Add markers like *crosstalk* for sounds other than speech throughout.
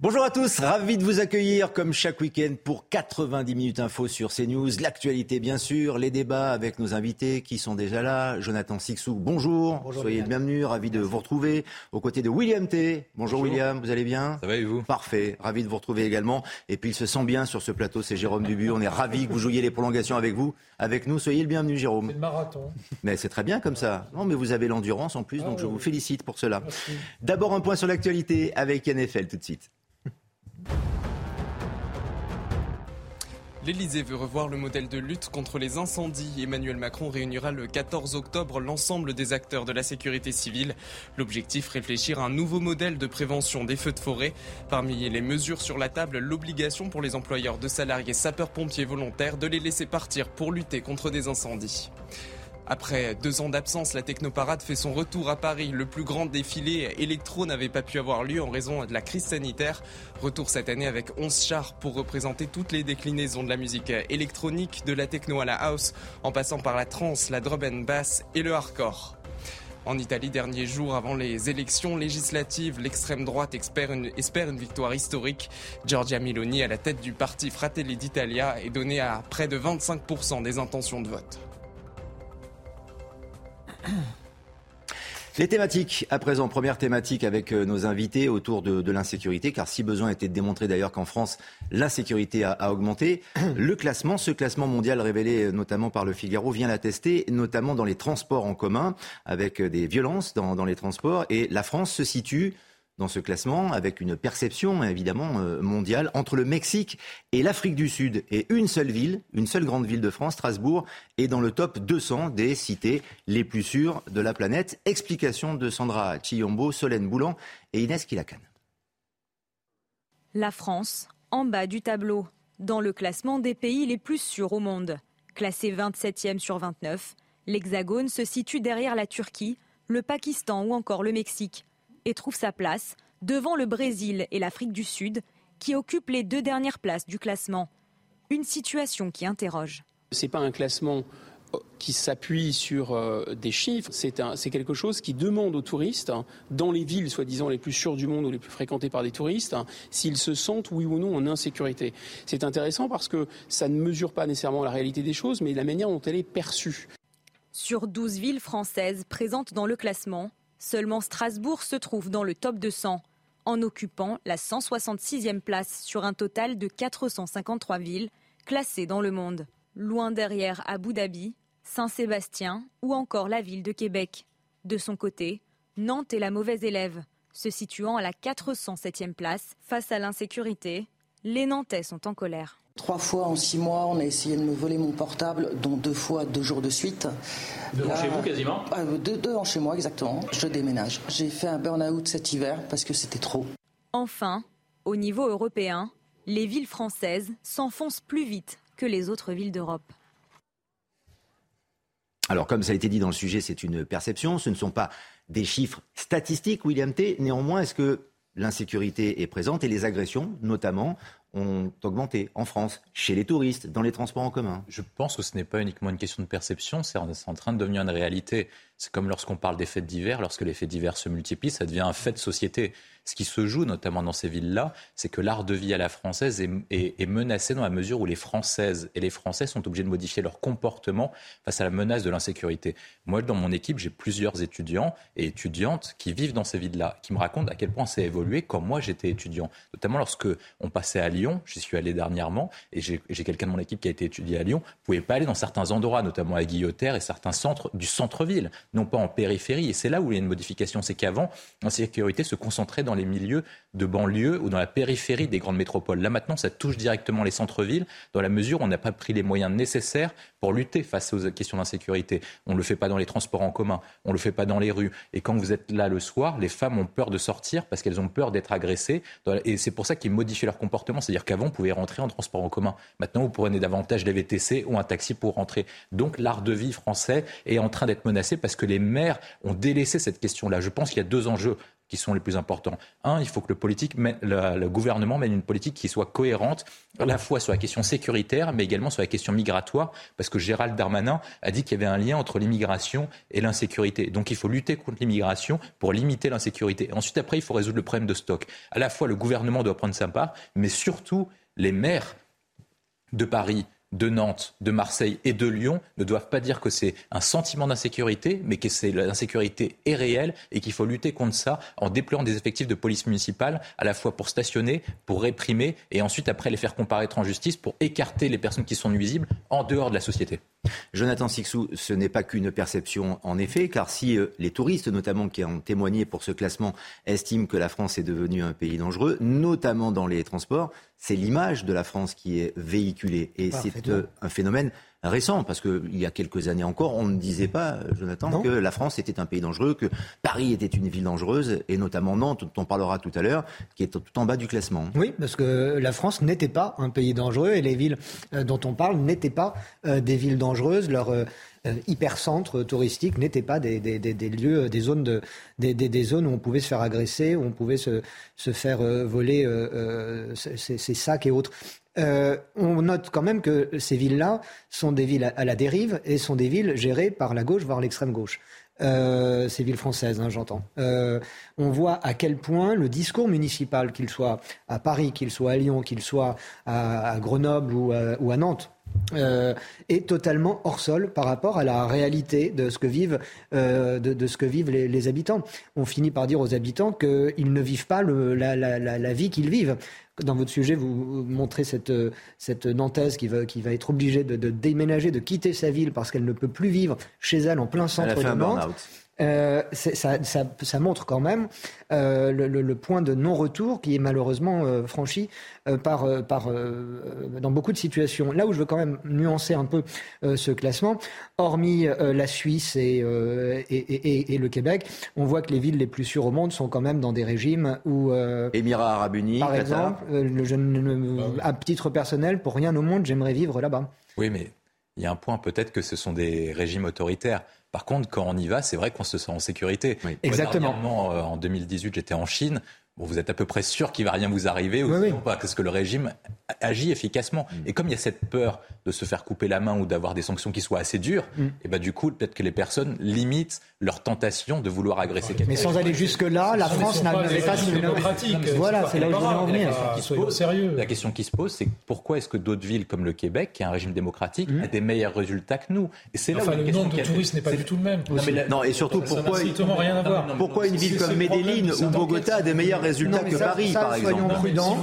Bonjour à tous, ravi de vous accueillir comme chaque week-end pour 90 minutes info sur CNews. L'actualité bien sûr, les débats avec nos invités qui sont déjà là. Jonathan Sixou, bonjour. Soyez le bienvenu, ravi de vous retrouver. Aux côtés de William T. Bonjour, William, vous allez bien? Ça va et vous? Parfait, ravi de vous retrouver également. Et puis il se sent bien sur ce plateau, c'est Jérôme Dubu. On est ravi que vous jouiez les prolongations avec vous, avec nous. Soyez le bienvenu, Jérôme. C'est le marathon. Mais c'est très bien comme ça. Non, mais vous avez l'endurance en plus, donc je vous félicite pour cela. D'abord un point sur l'actualité avec NFL tout de suite. L'Elysée veut revoir le modèle de lutte contre les incendies. Emmanuel Macron réunira le 14 octobre l'ensemble des acteurs de la sécurité civile. L'objectif, réfléchir à un nouveau modèle de prévention des feux de forêt. Parmi les mesures sur la table, l'obligation pour les employeurs de salariés sapeurs-pompiers volontaires de les laisser partir pour lutter contre des incendies. Après deux ans d'absence, la Technoparade fait son retour à Paris. Le plus grand défilé électro n'avait pas pu avoir lieu en raison de la crise sanitaire. Retour cette année avec 11 chars pour représenter toutes les déclinaisons de la musique électronique, de la techno à la house, en passant par la trance, la drum and bass et le hardcore. En Italie, dernier jour avant les élections législatives, l'extrême droite espère une, victoire historique. Giorgia Meloni, à la tête du parti Fratelli d'Italia, est donnée à près de 25% des intentions de vote. Les thématiques, à présent, première thématique avec euh, nos invités autour de, de l'insécurité, car si besoin était de démontrer d'ailleurs qu'en France, l'insécurité a, a, augmenté, *clears throat* le classement, ce classement mondial révélé euh, notamment par le Figaro, vient l'attester, notamment dans les transports en commun, avec euh, des violences dans, dans les transports, et la France se situe dans ce classement avec une perception évidemment mondiale entre le Mexique et l'Afrique du Sud. Et une seule ville, une seule grande ville de France, Strasbourg, est dans le top 200 des cités les plus sûres de la planète. Explication de Sandra Chiyombo, Solène Boulan et Inès Kilakan. La France, en bas du tableau, dans le classement des pays les plus sûrs au monde. Classé 27e sur 29, l'Hexagone se situe derrière la Turquie, le Pakistan ou encore le Mexique et trouve sa place devant le Brésil et l'Afrique du Sud, qui occupent les deux dernières places du classement. Une situation qui interroge. Ce n'est pas un classement qui s'appuie sur euh, des chiffres, c'est quelque chose qui demande aux touristes, hein, dans les villes soi-disant les plus sûres du monde ou les plus fréquentées par des touristes, hein, s'ils se sentent oui ou non en insécurité. C'est intéressant parce que ça ne mesure pas nécessairement la réalité des choses, mais la manière dont elle est perçue. Sur 12 villes françaises présentes dans le classement, Seulement Strasbourg se trouve dans le top 200, en occupant la 166e place sur un total de 453 villes classées dans le monde, loin derrière Abu Dhabi, Saint-Sébastien ou encore la ville de Québec. De son côté, Nantes est la mauvaise élève, se situant à la 407e place face à l'insécurité. Les Nantais sont en colère. Trois fois en six mois, on a essayé de me voler mon portable, dont deux fois deux jours de suite. Deux Là, chez vous quasiment euh, deux, deux ans chez moi, exactement. Je déménage. J'ai fait un burn-out cet hiver parce que c'était trop. Enfin, au niveau européen, les villes françaises s'enfoncent plus vite que les autres villes d'Europe. Alors, comme ça a été dit dans le sujet, c'est une perception, ce ne sont pas des chiffres statistiques, William T. Néanmoins, est-ce que l'insécurité est présente et les agressions, notamment, ont augmenté en France, chez les touristes, dans les transports en commun. Je pense que ce n'est pas uniquement une question de perception, c'est en train de devenir une réalité. C'est comme lorsqu'on parle des fêtes d'hiver, lorsque les fêtes d'hiver se multiplient, ça devient un fait de société. Ce qui se joue notamment dans ces villes-là, c'est que l'art de vie à la française est, menacé dans la mesure où les Françaises et les Français sont obligés de modifier leur comportement face à la menace de l'insécurité. Moi, dans mon équipe, j'ai plusieurs étudiants et étudiantes qui vivent dans ces villes-là, qui me racontent à quel point ça a évolué quand moi j'étais étudiant. Notamment lorsque on passait à Lyon, j'y suis allé dernièrement, et j'ai quelqu'un de mon équipe qui a été étudié à Lyon, vous pouvez pas aller dans certains endroits, notamment à Guillotière et certains centres du centre-ville, non pas en périphérie. Et c'est là où il y a une modification, c'est qu'avant, sécurité se concentrait dans les milieux de banlieue ou dans la périphérie des grandes métropoles. Là maintenant, ça touche directement les centres-villes, dans la mesure où on n'a pas pris les moyens nécessaires pour lutter face aux questions d'insécurité. On ne le fait pas dans les transports en commun, on ne le fait pas dans les rues. Et quand vous êtes là le soir, les femmes ont peur de sortir parce qu'elles ont peur d'être agressées. Et c'est pour ça qu'ils modifient leur comportement. C'est-à-dire qu'avant, vous pouvez rentrer en transport en commun. Maintenant, vous prenez davantage des VTC ou un taxi pour rentrer. Donc l'art de vie français est en train d'être menacé parce que les maires ont délaissé cette question-là. Je pense qu'il y a deux enjeux qui sont les plus importants. Un, il faut que le, politique le, gouvernement mène une politique qui soit cohérente, à la fois sur la question sécuritaire, mais également sur la question migratoire, parce que Gérald Darmanin a dit qu'il y avait un lien entre l'immigration et l'insécurité. Donc il faut lutter contre l'immigration pour limiter l'insécurité. Ensuite, après, il faut résoudre le problème de stock. À la fois, le gouvernement doit prendre sa part, mais surtout, les maires de Paris, de Nantes, de Marseille et de Lyon ne doivent pas dire que c'est un sentiment d'insécurité, mais que l'insécurité est réelle et qu'il faut lutter contre ça en déployant des effectifs de police municipale à la fois pour stationner, pour réprimer et ensuite après les faire comparaître en justice pour écarter les personnes qui sont nuisibles en dehors de la société. Jonathan Sixou, ce n'est pas qu'une perception en effet, car si euh, les touristes notamment qui ont témoigné pour ce classement estiment que la France est devenue un pays dangereux, notamment dans les transports, c'est l'image de la France qui est véhiculée. Et c'est euh, un phénomène récent, parce qu'il y a quelques années encore, on ne disait pas, Jonathan, que la France était un pays dangereux, que Paris était une ville dangereuse, et notamment Nantes, dont on parlera tout à l'heure, qui est tout en bas du classement. Oui, parce que la France n'était pas un pays dangereux, et les villes euh, dont on parle n'étaient pas euh, des villes dangereuses. Leur hypercentres touristiques n'étaient pas des, lieux, des zones, de, des, zones où on pouvait se faire agresser, où on pouvait se, se faire voler ses sacs et autres. Euh, on note quand même que ces villes-là sont des villes à la dérive et sont des villes gérées par la gauche, voire l'extrême gauche. Euh, ces villes françaises, hein, j'entends. Euh, on voit à quel point le discours municipal, qu'il soit à Paris, qu'il soit à Lyon, qu'il soit à, Grenoble ou à, Nantes, est totalement hors sol par rapport à la réalité de ce que vivent, de, ce que vivent les, habitants. On finit par dire aux habitants qu'ils ne vivent pas la, vie qu'ils vivent dans votre sujet, vous montrez cette, cette Nantaise qui va, qui va être obligée de, de déménager, de quitter sa ville parce qu'elle ne peut plus vivre chez elle en plein centre de Nantes. Euh, ça, ça, ça, montre quand même euh, le, le, point de non-retour qui est malheureusement euh, franchi euh, par, euh, par, dans beaucoup de situations. Là où je veux quand même nuancer un peu ce classement, hormis la Suisse et, et, et, et, le Québec, on voit que les villes les plus sûres au monde sont quand même dans des régimes où... Émirats arabes unis, par exemple, je, bah à titre personnel, pour rien au monde, j'aimerais vivre là-bas. Oui, mais il y a un point peut-être que ce sont des régimes autoritaires. Par contre, quand on y va, c'est vrai qu'on se sent en sécurité. Exactement. Euh, en 2018, j'étais en Chine vous êtes à peu près sûr qu'il va rien vous arriver ou pas, parce que le régime agit efficacement. Mm. Et comme il y a cette peur de se faire couper la main ou d'avoir des sanctions qui soient assez dures, mm. et ben du coup, peut-être que les personnes limitent leur tentation de vouloir agresser quelqu'un. Mais sans aller jusque-là, la France n'avait pas de démocratique. Voilà, c'est là où je en La question qui se pose, c'est pourquoi est-ce que d'autres villes comme le Québec, qui a un régime démocratique, mm. a des meilleurs résultats que nous? Et c'est là où le nombre de touristes n'est pas du tout le même. Non, et surtout. Pourquoi une ville comme Medellin ou Bogota a des meilleurs résultats que Paris, par exemple. Soyons prudents.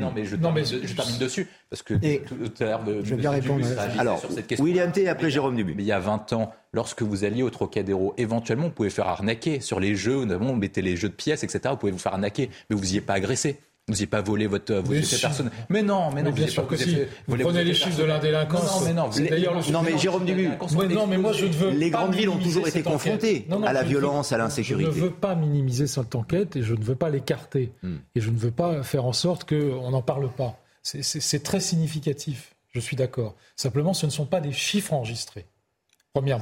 non, mais je, termine, dessus, parce que tout à l'heure, je vais bien répondre. Alors, sur cette question. William T. après Jérôme Dubu. il y a 20 ans, lorsque vous alliez au Trocadéro, éventuellement, vous pouvez faire arnaquer sur les jeux, vous mettez les jeux de pièces, etc. Vous pouvez vous faire arnaquer, mais vous n'y êtes pas agressé. Vous n'avez pas volé votre, votre personne. Mais non, mais non. bien sûr que si. Vous, prenez les chiffres de la délinquance. Non, mais non. D'ailleurs, non, mais Jérôme Dubu. non, mais moi je ne veux Les grandes villes ont toujours été confrontées à la violence, à l'insécurité. Je ne veux pas minimiser cette enquête et je ne veux pas l'écarter. Hmm. Et je ne veux pas faire en sorte qu'on n'en parle pas. C'est très significatif. Je suis d'accord. Simplement, ce ne sont pas des chiffres enregistrés.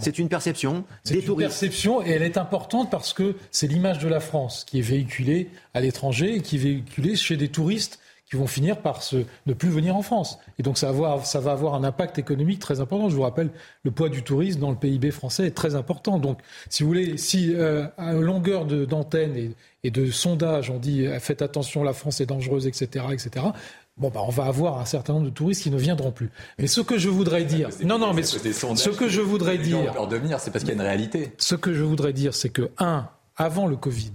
C'est une perception C'est une perception et elle est importante parce que c'est l'image de la France qui est véhiculée à l'étranger et qui est véhiculée chez des touristes qui vont finir par ne plus venir en France. Et donc ça va, avoir, ça va avoir un impact économique très important. Je vous rappelle, le poids du tourisme dans le PIB français est très important. Donc si vous voulez, si euh, à longueur d'antenne et, et, de sondage, on dit faites attention, la France est dangereuse, etc., etc., bon, bah, on va avoir un certain nombre de touristes qui ne viendront plus. Mais ce que je voudrais dire, non, non, mais ce, que je voudrais dire, c'est parce qu'il y a une réalité. Ce que je voudrais dire, c'est que un, avant le Covid,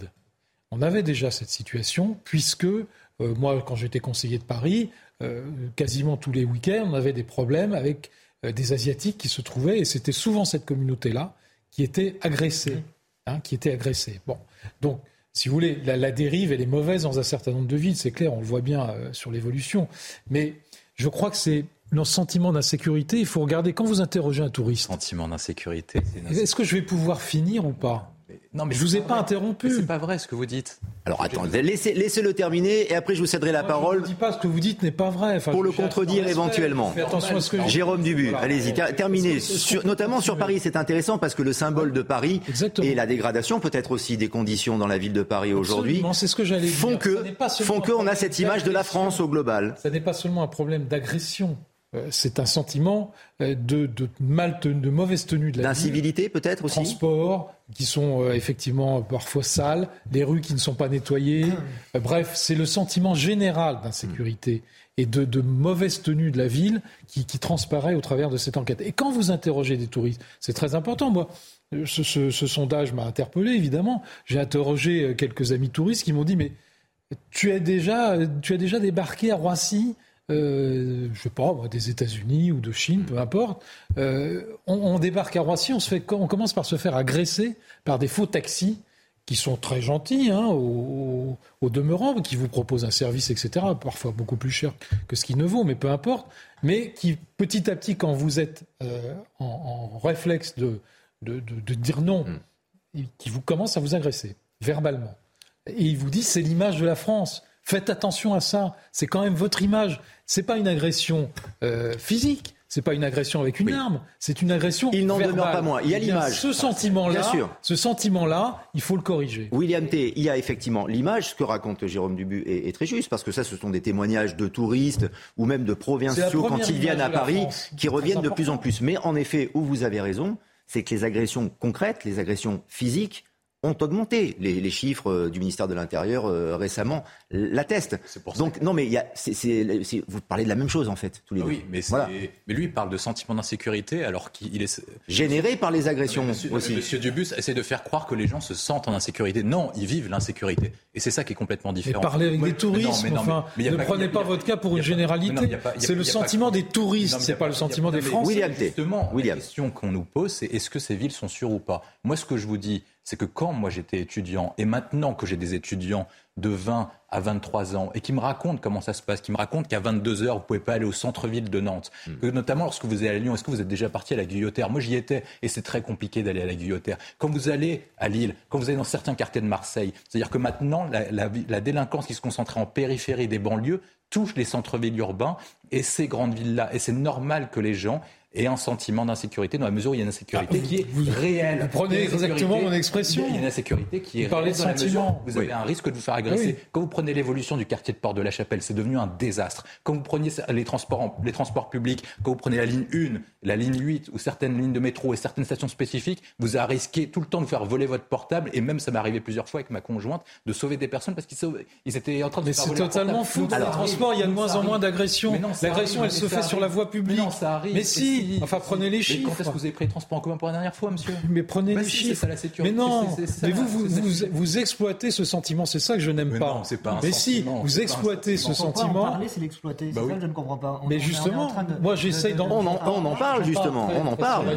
on avait déjà cette situation puisque euh, moi, quand j'étais conseiller de Paris, euh, quasiment tous les week-ends, on avait des problèmes avec euh, des Asiatiques qui se trouvaient, et c'était souvent cette communauté-là qui était agressée. Hein, qui était agressée. Bon, donc, si vous voulez, la, dérive, elle est mauvaise dans un certain nombre de villes, c'est clair, on le voit bien sur l'évolution. Mais je crois que c'est le sentiment d'insécurité. Il faut regarder, quand vous interrogez un touriste. Sentiment d'insécurité. Est-ce que je vais pouvoir finir ou pas? Non, mais je vous ai pas, interrompu. C'est pas vrai ce que vous dites. Alors attendez, laissez, le terminer et après je vous céderai la parole. Je ne dis pas ce que vous dites n'est pas vrai. pour le contredire éventuellement. attention à ce que Jérôme Dubu, allez-y, terminez. notamment sur Paris, c'est intéressant parce que le symbole de Paris et la dégradation, peut-être aussi des conditions dans la ville de Paris aujourd'hui, font que font qu'on a cette image de la France au global. Ça n'est pas seulement un problème d'agression c'est un sentiment euh, de, mal de mauvaise tenue de la D'incivilité peut-être aussi Transports qui sont euh, effectivement parfois sales, les rues qui ne sont pas nettoyées. bref, c'est le sentiment général d'insécurité et de, mauvaise tenue de la ville qui, transparaît au travers de cette enquête. Et quand vous interrogez des touristes, c'est très important. Moi, ce, ce sondage m'a interpellé, évidemment. J'ai interrogé quelques amis touristes qui m'ont dit, mais tu as déjà, tu as déjà débarqué à Roissy euh, je sais pas, des États-Unis ou de Chine, peu importe. Euh, on, débarque à Roissy, on, se fait, on commence par se faire agresser par des faux taxis qui sont très gentils hein, au, demeurant, qui vous proposent un service, etc., parfois beaucoup plus cher que ce qu'il ne vaut, mais peu importe, mais qui petit à petit, quand vous êtes euh, en, réflexe de, de, dire non, mm. qui vous commence à vous agresser verbalement. Et il vous dit c'est l'image de la France. Faites attention à ça. C'est quand même votre image. C'est pas une agression euh, physique. C'est pas une agression avec une arme, c'est une agression. Il n'en demeure pas moins. Il y a eh l'image. Ce sentiment-là, ce sentiment-là, il faut le corriger. William T, il y a effectivement l'image. Ce que raconte Jérôme Dubu est, très juste parce que ça, ce sont des témoignages de touristes ou même de provinciaux quand ils viennent à Paris qui reviennent de plus en plus. Mais en effet, où vous avez raison, c'est que les agressions concrètes, les agressions physiques ont augmenté. Les, chiffres euh, du ministère de l'Intérieur euh, récemment l'attestent. Donc non, mais il y a, vous parlez de la même chose en fait tous les ah deux. Oui, mais, mais, lui il parle de sentiment d'insécurité alors qu'il est généré par les agressions monsieur, aussi. Monsieur Dubus essaie de faire croire que les gens se sentent en insécurité. Non, ils vivent l'insécurité et c'est ça qui est complètement différent. Mais parlez avec des touristes. Enfin, ne prenez pas, votre cas pour une généralité. C'est le sentiment des touristes, c'est pas le sentiment des Français. William Justement, la question qu'on nous pose, c'est est-ce que ces villes sont sûres ou pas? Moi, ce que je vous dis c'est que quand moi j'étais étudiant et maintenant que j'ai des étudiants de 20 à 23 ans et qui me racontent comment ça se passe, qui me racontent qu'à 22 heures, vous pouvez pas aller au centre-ville de Nantes, hmm. que notamment lorsque vous allez à Lyon, est-ce que vous êtes déjà parti à la Guillotière Moi, j'y étais et c'est très compliqué d'aller à la Guillotière. Quand vous allez à Lille, quand vous allez dans certains quartiers de Marseille, c'est-à-dire que maintenant, la, la délinquance qui se concentrait en périphérie des banlieues touche les centres-villes urbains et ces grandes villes-là. Et c'est normal que les gens et un sentiment d'insécurité dans la mesure où il y a une insécurité ah, qui est réelle. Vous prenez exactement mon expression. Il y a une insécurité qui est réelle dans la mesure vous avez un risque de vous faire agresser. Quand vous prenez l'évolution du quartier de Port de la Chapelle, c'est devenu un désastre. Quand vous preniez les transports, les transports publics, quand vous prenez la ligne 1, la ligne 8 ou certaines lignes de métro et certaines stations spécifiques, vous avez risqué tout le temps de faire voler votre portable et même ça m'est arrivé plusieurs fois avec ma conjointe de sauver des personnes parce qu'ils étaient en train de Mais c'est totalement fou. Dans les transports, il y a de moins en moins d'agressions. L'agression, elle se fait sur la voie publique. Mais non, Enfin, prenez les chiffres. Mais quand est-ce que vous avez pris les transports en commun pour la dernière fois, monsieur Mais prenez bah les chiffres. la sécurité. Mais non. mais vous, vous, vous, exploitez ce sentiment. C'est ça que je n'aime pas. Non, c'est pas un mais si, vous exploitez ce sentiment. parler, c'est l'exploiter. C'est bah ça que je ne comprends pas. Mais justement, moi, j'essaye d'en. On en parle justement. On en parle.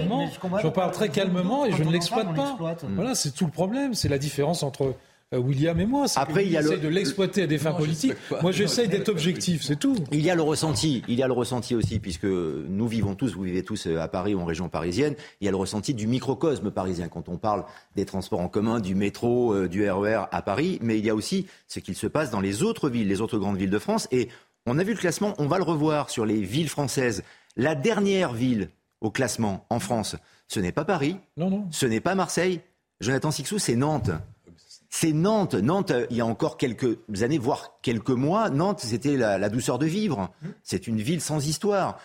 Je parle très calmement et je ne l'exploite pas. Voilà, c'est tout le problème. C'est la différence entre William et moi. Après, il y a le... de l'exploiter à des fins politiques. Moi, j'essaye d'être objectif, c'est tout. Il y a le ressenti. Il y a le ressenti aussi, puisque nous vivons tous, vous vivez tous euh, à Paris ou en région parisienne. Il y a le ressenti du microcosme parisien quand on parle des transports en commun, du métro, euh, du RER e à Paris. Mais il y a aussi ce qu'il se passe dans les autres villes, les autres grandes villes de France. Et on a vu le classement, on va le revoir sur les villes françaises. La dernière ville au classement en France, ce n'est pas Paris. Non, non. Ce n'est pas Marseille. Jonathan Sixou, c'est Nantes. C'est Nantes. Nantes, il y a encore quelques années, voire quelques mois, Nantes, c'était la, douceur de vivre. C'est une ville sans histoire.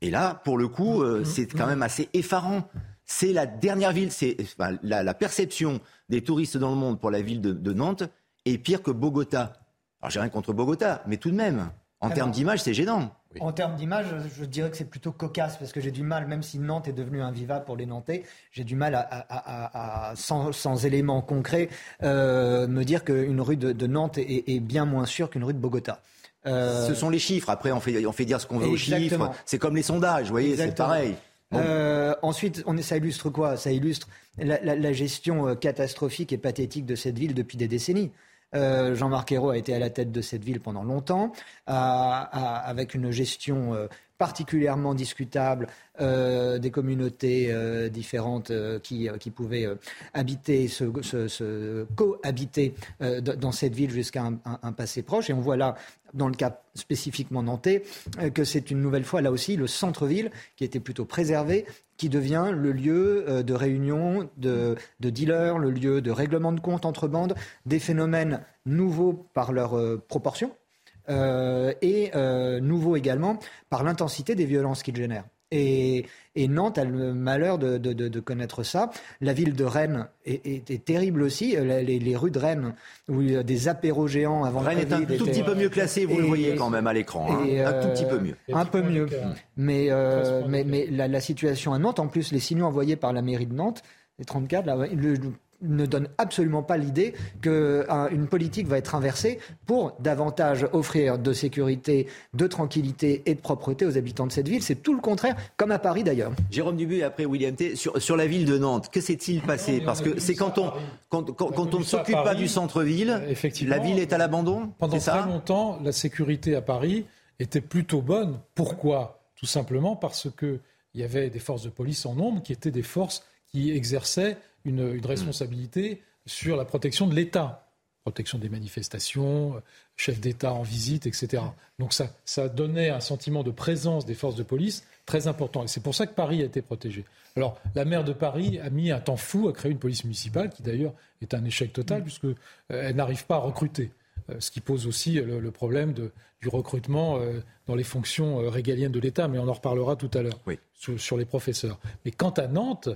Et là, pour le coup, euh, c'est quand même assez effarant. C'est la dernière ville, c'est la, perception des touristes dans le monde pour la ville de, Nantes est pire que Bogota. Alors j'ai rien contre Bogota, mais tout de même, en termes d'image, c'est gênant. En termes d'image, je dirais que c'est plutôt cocasse parce que j'ai du mal, même si Nantes est devenu invivable pour les Nantais, j'ai du mal à, sans, éléments concrets, euh, me dire qu'une rue de, Nantes est, bien moins sûre qu'une rue de Bogota. Euh, ce sont les chiffres. Après, on fait, on fait dire ce qu'on veut aux chiffres. C'est comme les sondages, vous voyez, c'est pareil. Euh, ensuite, on, ça illustre quoi? Ça illustre la, gestion catastrophique et pathétique de cette ville depuis des décennies. Euh, Jean-Marc Ayrault a été à la tête de cette ville pendant longtemps, avec une gestion euh, particulièrement discutable euh, des communautés différentes qui, pouvaient habiter, se, cohabiter dans cette ville jusqu'à un, passé proche. Et on voit là, dans le cas spécifiquement nantais, que c'est une nouvelle fois là aussi le centre-ville qui était plutôt préservé, qui devient le lieu euh, de réunion de, dealers, le lieu de règlement de comptes entre bandes, des phénomènes nouveaux par leur euh, proportion euh, et nouveaux également par l'intensité des violences qu'ils génèrent. Et, Nantes a le malheur de, connaître ça. La ville de Rennes est, terrible aussi. Euh, les, rues de Rennes, où il y a des apéros géants avant Rennes est un tout petit peu mieux classé, vous le voyez quand même à l'écran. Hein. un tout petit peu mieux. Un peu mieux. Mais, euh, mais, la, situation à Nantes, en plus, les signaux envoyés par la mairie de Nantes, les 34, là, le, ne donne absolument pas l'idée qu'une politique va être inversée pour davantage offrir de sécurité, de tranquillité et de propreté aux habitants de cette ville. C'est tout le contraire, comme à Paris d'ailleurs. Jérôme Dubu et après William T. Sur, sur la ville de Nantes, que s'est-il passé Parce que c'est quand on, quand, quand, on ne s'occupe pas du centre-ville, la ville est à l'abandon Pendant très longtemps, la sécurité à Paris était plutôt bonne. Pourquoi? Tout simplement parce qu'il y avait des forces de police en nombre qui étaient des forces qui exerçaient une, responsabilité sur la protection de l'État protection des manifestations, chef d'État en visite, etc. Donc ça, ça donnait un sentiment de présence des forces de police très important. Et c'est pour ça que Paris a été protégé. Alors, la maire de Paris a mis un temps fou à créer une police municipale, qui d'ailleurs est un échec total, puisqu'elle euh, elle n'arrive pas à recruter. Euh, ce qui pose aussi le, problème de, du recrutement euh, dans les fonctions régaliennes de l'État, mais on en reparlera tout à l'heure sur, les professeurs. Mais quant à Nantes,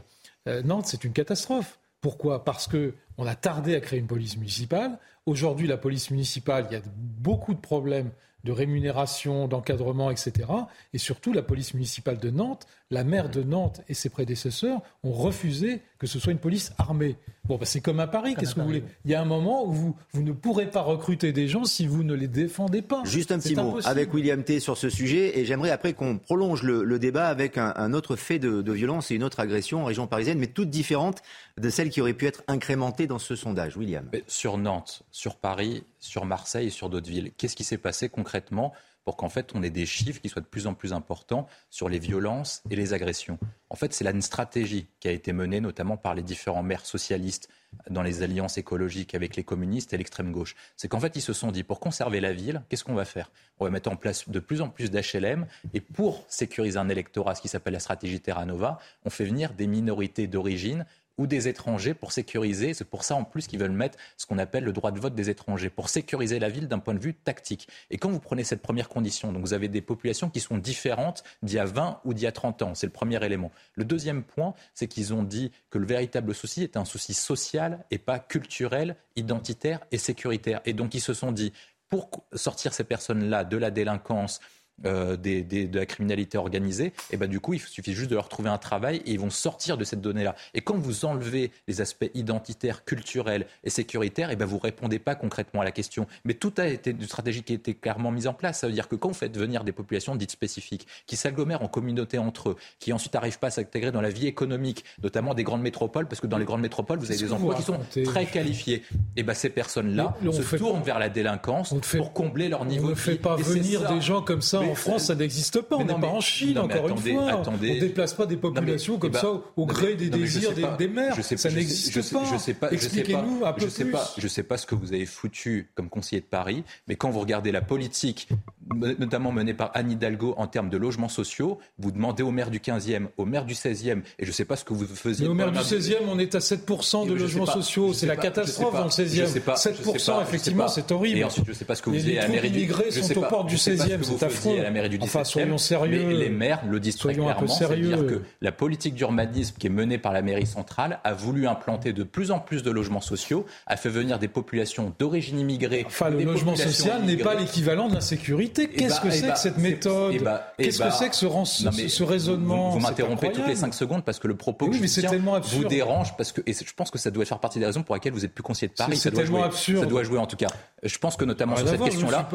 euh, Nantes, c'est une catastrophe. Pourquoi? Parce qu'on a tardé à créer une police municipale. Aujourd'hui, la police municipale, il y a beaucoup de problèmes de rémunération, d'encadrement, etc. Et surtout, la police municipale de Nantes, la maire de Nantes et ses prédécesseurs ont refusé que ce soit une police armée. Bon, bah, c'est comme à Paris, qu'est-ce que vous voulez Il y a un moment où vous, vous ne pourrez pas recruter des gens si vous ne les défendez pas. Juste un petit mot avec William T sur ce sujet, et j'aimerais après qu'on prolonge le, débat avec un, autre fait de, de, violence et une autre agression en région parisienne, mais toute différente de celle qui aurait pu être incrémentée dans ce sondage. William. Sur Nantes, sur Paris, sur Marseille et sur d'autres villes, qu'est-ce qui s'est passé concrètement pour qu'en fait on ait des chiffres qui soient de plus en plus importants sur les violences et les agressions. En fait, c'est là une stratégie qui a été menée notamment par les différents maires socialistes dans les alliances écologiques avec les communistes et l'extrême gauche. C'est qu'en fait, ils se sont dit, pour conserver la ville, qu'est-ce qu'on va faire? On va mettre en place de plus en plus d'HLM et pour sécuriser un électorat, ce qui s'appelle la stratégie Terra Nova, on fait venir des minorités d'origine ou des étrangers pour sécuriser. C'est pour ça en plus qu'ils veulent mettre ce qu'on appelle le droit de vote des étrangers, pour sécuriser la ville d'un point de vue tactique. Et quand vous prenez cette première condition, donc vous avez des populations qui sont différentes d'il y a 20 ou d'il y a 30 ans. C'est le premier élément. Le deuxième point, c'est qu'ils ont dit que le véritable souci est un souci social et pas culturel, identitaire et sécuritaire. Et donc ils se sont dit, pour sortir ces personnes-là de la délinquance, euh, de la criminalité organisée, et ben du coup, il suffit juste de leur trouver un travail et ils vont sortir de cette donnée-là. Et quand vous enlevez les aspects identitaires, culturels et sécuritaires, et ben vous répondez pas concrètement à la question. Mais tout a été une stratégie qui a été clairement mise en place. Ça veut dire que quand vous faites venir des populations dites spécifiques, qui s'agglomèrent en communauté entre eux, qui ensuite n'arrivent pas à s'intégrer dans la vie économique, notamment des grandes métropoles, parce que dans les grandes métropoles, vous avez des emplois qui sont très qualifiés. Et ben ces personnes-là se tournent vers la délinquance pour combler leur niveau on ne fait pas venir des gens comme ça en France, ça n'existe pas. on n'est pas en Chine, encore une fois. Attendez. On ne déplace pas des populations comme ça au gré des désirs des, maires. ça n'existe pas. Je sais pas. Expliquez-nous un peu je sais plus. Pas, je sais pas ce que vous avez foutu comme conseiller de Paris, mais quand vous regardez la politique, notamment menée par Anne Hidalgo en termes de logements sociaux, vous demandez au maire du 15e, au maire du 16e, et je ne sais pas ce que vous faisiez. Mais au maire du 16e, on est à 7% de logements sociaux. C'est la catastrophe dans le 16e. 7%, effectivement, c'est horrible. Et ensuite, je ne sais pas ce que vous faisiez à la mairie du... immigrés sont aux portes du 16e, c'est affreux du Enfin, soyons sérieux. Mais les maires le disent très clairement, c'est-à-dire que la politique d'urbanisme qui est menée par la mairie centrale a voulu implanter de plus en plus de logements sociaux, a fait venir des populations d'origine immigrée. Enfin, le logement social n'est pas l'équivalent de l'insécurité. raconter Qu'est-ce bah, que c'est bah, que cette méthode bah, Qu'est-ce que c'est que ce, non, raisonnement Vous, m'interrompez toutes les incroyable. 5 secondes parce que le propos Oui, que je tiens vous dérange parce que et je pense que ça doit faire partie des raisons pour lesquelles vous êtes plus conseiller de Paris. C'est- Ça c'est doit tellement jouer. absurde. Ça doit jouer en tout cas. Je pense que notamment Rien sur à cette question-là,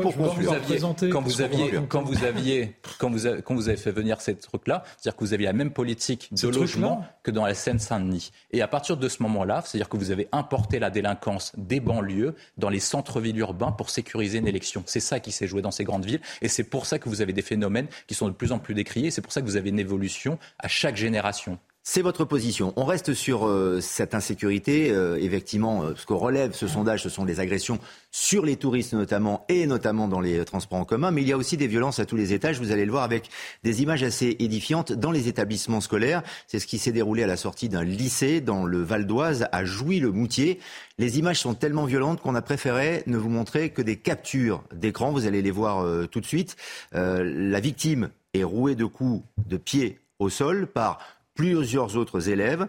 quand vous aviez, quand vous vous aviez, quand vous avez, quand vous avez fait venir cette truc-là, c'est-à-dire que vous aviez la même politique de logement que dans la Seine-Saint-Denis. Et à partir de ce moment-là, c'est-à-dire que vous avez importé la délinquance des banlieues dans les centres-villes urbains pour sécuriser une élection. C'est ça qui s'est joué dans ces grandes villes, et c'est pour ça que vous avez des phénomènes qui sont de plus en plus décriés. C'est pour ça que vous avez une évolution à chaque génération. C'est votre position. On reste sur euh, cette insécurité. Euh, effectivement, euh, ce que relève ce sondage, ce sont les agressions sur les touristes notamment, et notamment dans les transports en commun. Mais il y a aussi des violences à tous les étages. Vous allez le voir avec des images assez édifiantes dans les établissements scolaires. C'est ce qui s'est déroulé à la sortie d'un lycée dans le Val d'Oise, à Jouy-le-Moutier. Les images sont tellement violentes qu'on a préféré ne vous montrer que des captures d'écran. Vous allez les voir tout de suite. La victime est rouée de coups de pied au sol par plusieurs autres élèves.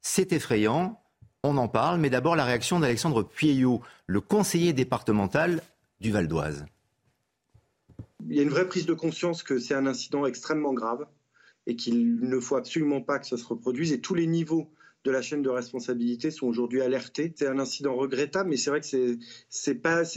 C'est effrayant, on en parle, mais d'abord la réaction d'Alexandre Pueyo, le conseiller départemental du Val d'Oise. Il y a une vraie prise de conscience que c'est un incident extrêmement grave et qu'il ne faut absolument pas que ça se reproduise. Et tous les niveaux de la chaîne de responsabilité sont aujourd'hui alertés. C'est un incident regrettable, mais c'est vrai que c'est c'est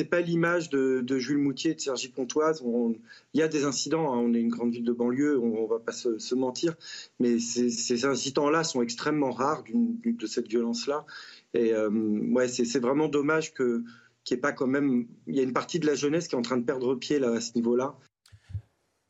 pas l'image de, Jules Moutier et de Sergi Pontoise. On- il y a des incidents. hein. On est une grande ville de banlieue, on, on va pas se, mentir, mais ces, incidents-là sont extrêmement rares de cette violence-là. Et euh, ouais, c'est vraiment dommage qu'il n'y ait pas quand même. Il y a une partie de la jeunesse qui est en train de perdre pied là à ce niveau-là.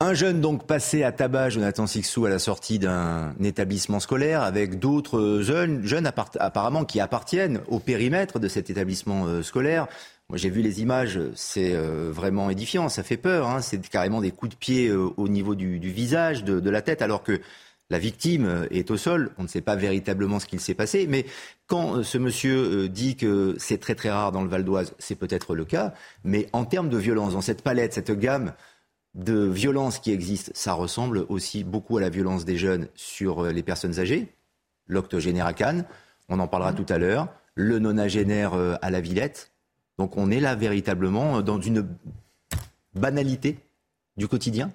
Un jeune donc passé à tabac, Jonathan Sixou, à la sortie d'un établissement scolaire, avec d'autres jeunes, jeunes apparemment qui appartiennent au périmètre de cet établissement euh, scolaire. Moi, j'ai vu les images, c'est euh, vraiment édifiant, ça fait peur. hein. C'est carrément des coups de pied euh, au niveau du, visage, de, de la tête, alors que la victime est au sol. On ne sait pas véritablement ce qu'il s'est passé, mais quand ce monsieur dit que c'est très très rare dans le Val d'Oise, c'est peut-être le cas. Mais en termes de violence, dans cette palette, cette gamme de violence qui existe, ça ressemble aussi beaucoup à la violence des jeunes sur euh, les personnes âgées. L'octogénaire à Cannes, on en parlera tout à l'heure. Le nonagénaire euh, à la Villette. Donc on est là véritablement dans une banalité du quotidien.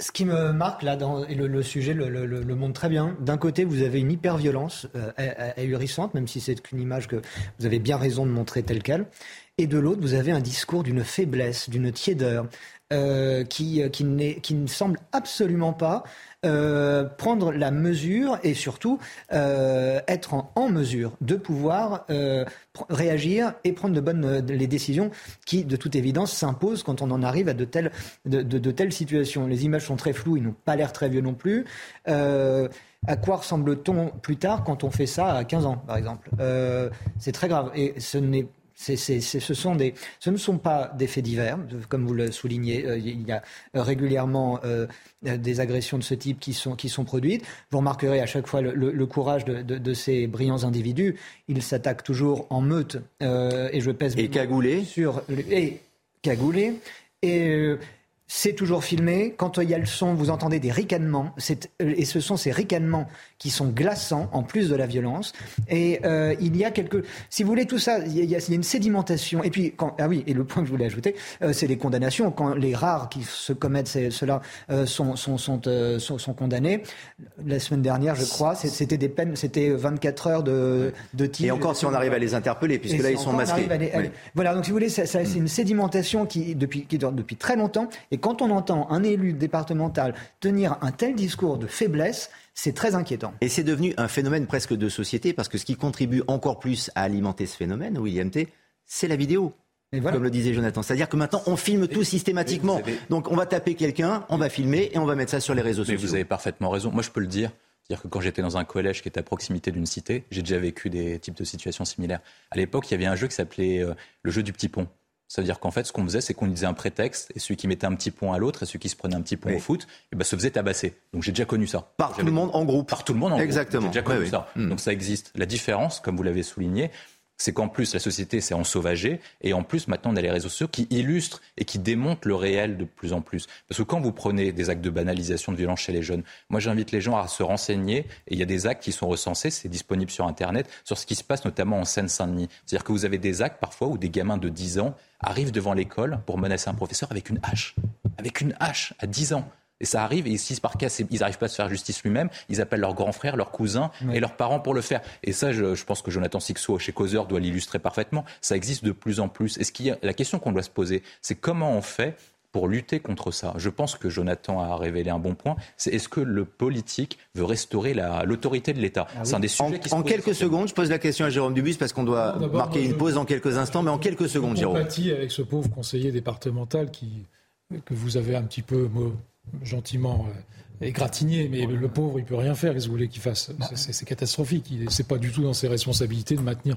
Ce qui me marque là, dans, et le, le sujet le, le- le- le montre très bien, d'un côté vous avez une hyperviolence euh, ah- ahurissante, même si c'est qu'une image que vous avez bien raison de montrer telle qu'elle, et de l'autre vous avez un discours d'une faiblesse, d'une tiédeur, euh, qui, euh, qui, qui ne semble absolument pas euh, prendre la mesure et surtout euh, être en, en mesure de pouvoir euh, réagir et prendre de bonnes euh, les décisions qui, de toute évidence, s'imposent quand on en arrive à de telles, de, de- de telles situations. Les images sont très floues, ils n'ont pas l'air très vieux non plus. À quoi ressemble-t-on plus tard quand on fait ça à 15 ans, par exemple? Euh, C'est très grave. Et ce n'est ce, sont des, ce ne sont pas des faits divers, comme vous le soulignez. euh, il y a régulièrement euh, des agressions de ce type qui sont, qui sont produites. Vous remarquerez à chaque fois le, le- le courage de, de- de ces brillants individus. Ils s'attaquent toujours en meute. euh, et je pèse Et cagoulés? sur et cagoulés. Et euh, c'est toujours filmé. Quand il y a le son, vous entendez des ricanements. Euh, Et ce sont ces ricanements qui sont glaçants, en plus de la violence. Et euh, il y a quelques... Si vous voulez, tout ça, il y a, y une sédimentation. Et puis, quand... ah oui, et le point que je voulais ajouter, euh, c'est les condamnations. Quand les rares qui se commettent cela sont, sont, sont, sont, condamnés. La semaine dernière, je crois, c'était des peines, c'était 24 heures de, de tir. Et encore si on arrive à les interpeller, puisque Et là ils sont masqués. les- Oui. Voilà, donc si vous voulez, ça- ça- c'est une sédimentation qui, depuis, qui dure depuis très longtemps. Et quand on entend un élu départemental tenir un tel discours de faiblesse, c'est très inquiétant. Et c'est devenu un phénomène presque de société, parce que ce qui contribue encore plus à alimenter ce phénomène, William T, c'est la vidéo. Et voilà. Comme le disait Jonathan. C'est-à-dire que maintenant, on filme tout systématiquement. avez- Donc, on va taper quelqu'un, on va filmer et on va mettre ça sur les réseaux Mais sociaux. vous avez parfaitement raison. Moi, je peux le dire. C'est-à-dire que quand j'étais dans un collège qui était à proximité d'une cité, j'ai déjà vécu des types de situations similaires. À l'époque, il y avait un jeu qui s'appelait euh, le jeu du petit pont. C'est-à-dire qu'en fait, ce qu'on faisait, c'est qu'on disait un prétexte, et celui qui mettait un petit pont à l'autre, et celui qui se prenait un petit Oui. au foot, et ben, se faisait tabasser. Donc j'ai déjà connu ça. Par tout le monde en groupe. Par tout le monde en groupe. Exactement. J'ai déjà connu Oui, oui. ça. Mm. Donc ça existe. La différence, comme vous l'avez souligné, c'est qu'en plus, la société s'est ensauvagée, et en plus, maintenant, on a les réseaux sociaux qui illustrent et qui démontrent le réel de plus en plus. Parce que quand vous prenez des actes de banalisation de violence chez les jeunes, moi, j'invite les gens à se renseigner, et il y a des actes qui sont recensés, c'est disponible sur Internet, sur ce qui se passe notamment en Seine-Saint-Denis. C'est-à-dire que vous avez des actes, parfois, où des gamins de 10 ans arrivent devant l'école pour menacer un professeur avec une hache. Avec une hache, à 10 ans. Et ça arrive, et si par cas, ils n'arrivent pas à se faire justice lui-même, ils appellent leurs grands frères, leurs cousins et leurs parents pour le faire. Et ça, je, je pense que Jonathan Sixo chez Causeur doit l'illustrer parfaitement. Ça existe de plus en plus. Et ce qui, la question qu'on doit se poser, c'est comment on fait pour lutter contre ça? Je pense que Jonathan a révélé un bon point. C'est est-ce que le politique veut restaurer l'autorité de l'État? Ah C'est un des sujets en, qui se En quelques secondes, je pose la question à Jérôme Dubus parce qu'on doit marquer une pause dans quelques instants, mais en quelques secondes, Jérôme. avec ce pauvre conseiller départemental qui, que vous avez un petit peu gentiment euh, égratigné, mais le pauvre, il peut rien faire. Qu'est-ce que vous voulez qu'il fasse C'est catastrophique. C'est pas du tout dans ses responsabilités de maintenir,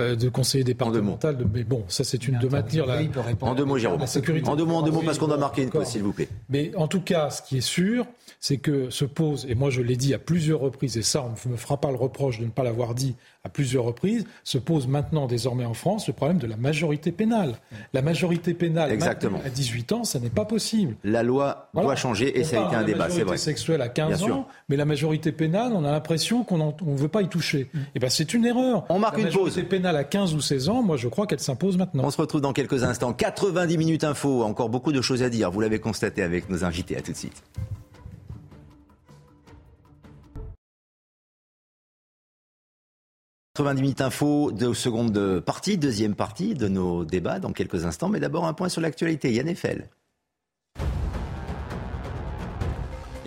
euh, de conseiller départemental. De, mais bon, ça c'est une de maintenir la. En deux mots, Jérôme. La sécurité. En deux mots, en deux mots, parce qu'on doit marquer une pause, s'il vous plaît. Mais en tout cas, ce qui est sûr, c'est que se pose, et moi je l'ai dit à plusieurs reprises, et ça, on ne me fera pas le reproche de ne pas l'avoir dit à plusieurs reprises, se pose maintenant désormais en France le problème de la majorité pénale. La majorité pénale Exactement. à 18 ans, ça n'est pas possible. La loi doit changer et ça a été un débat, c'est vrai. La sexuelle à 15 ans, mais la majorité pénale, on a l'impression qu'on ne veut pas y toucher. Mm. Et eh ben c'est une erreur. On marque une pause. La majorité pénale à 15 ou 16 ans, moi je crois qu'elle s'impose maintenant. On se retrouve dans quelques instants. 90 minutes info, encore beaucoup de choses à dire. Vous l'avez constaté avec nos invités. À tout de suite. 90 minutes info de seconde partie, deuxième partie de nos débats dans quelques instants. Mais d'abord un point sur l'actualité. Yann Eiffel.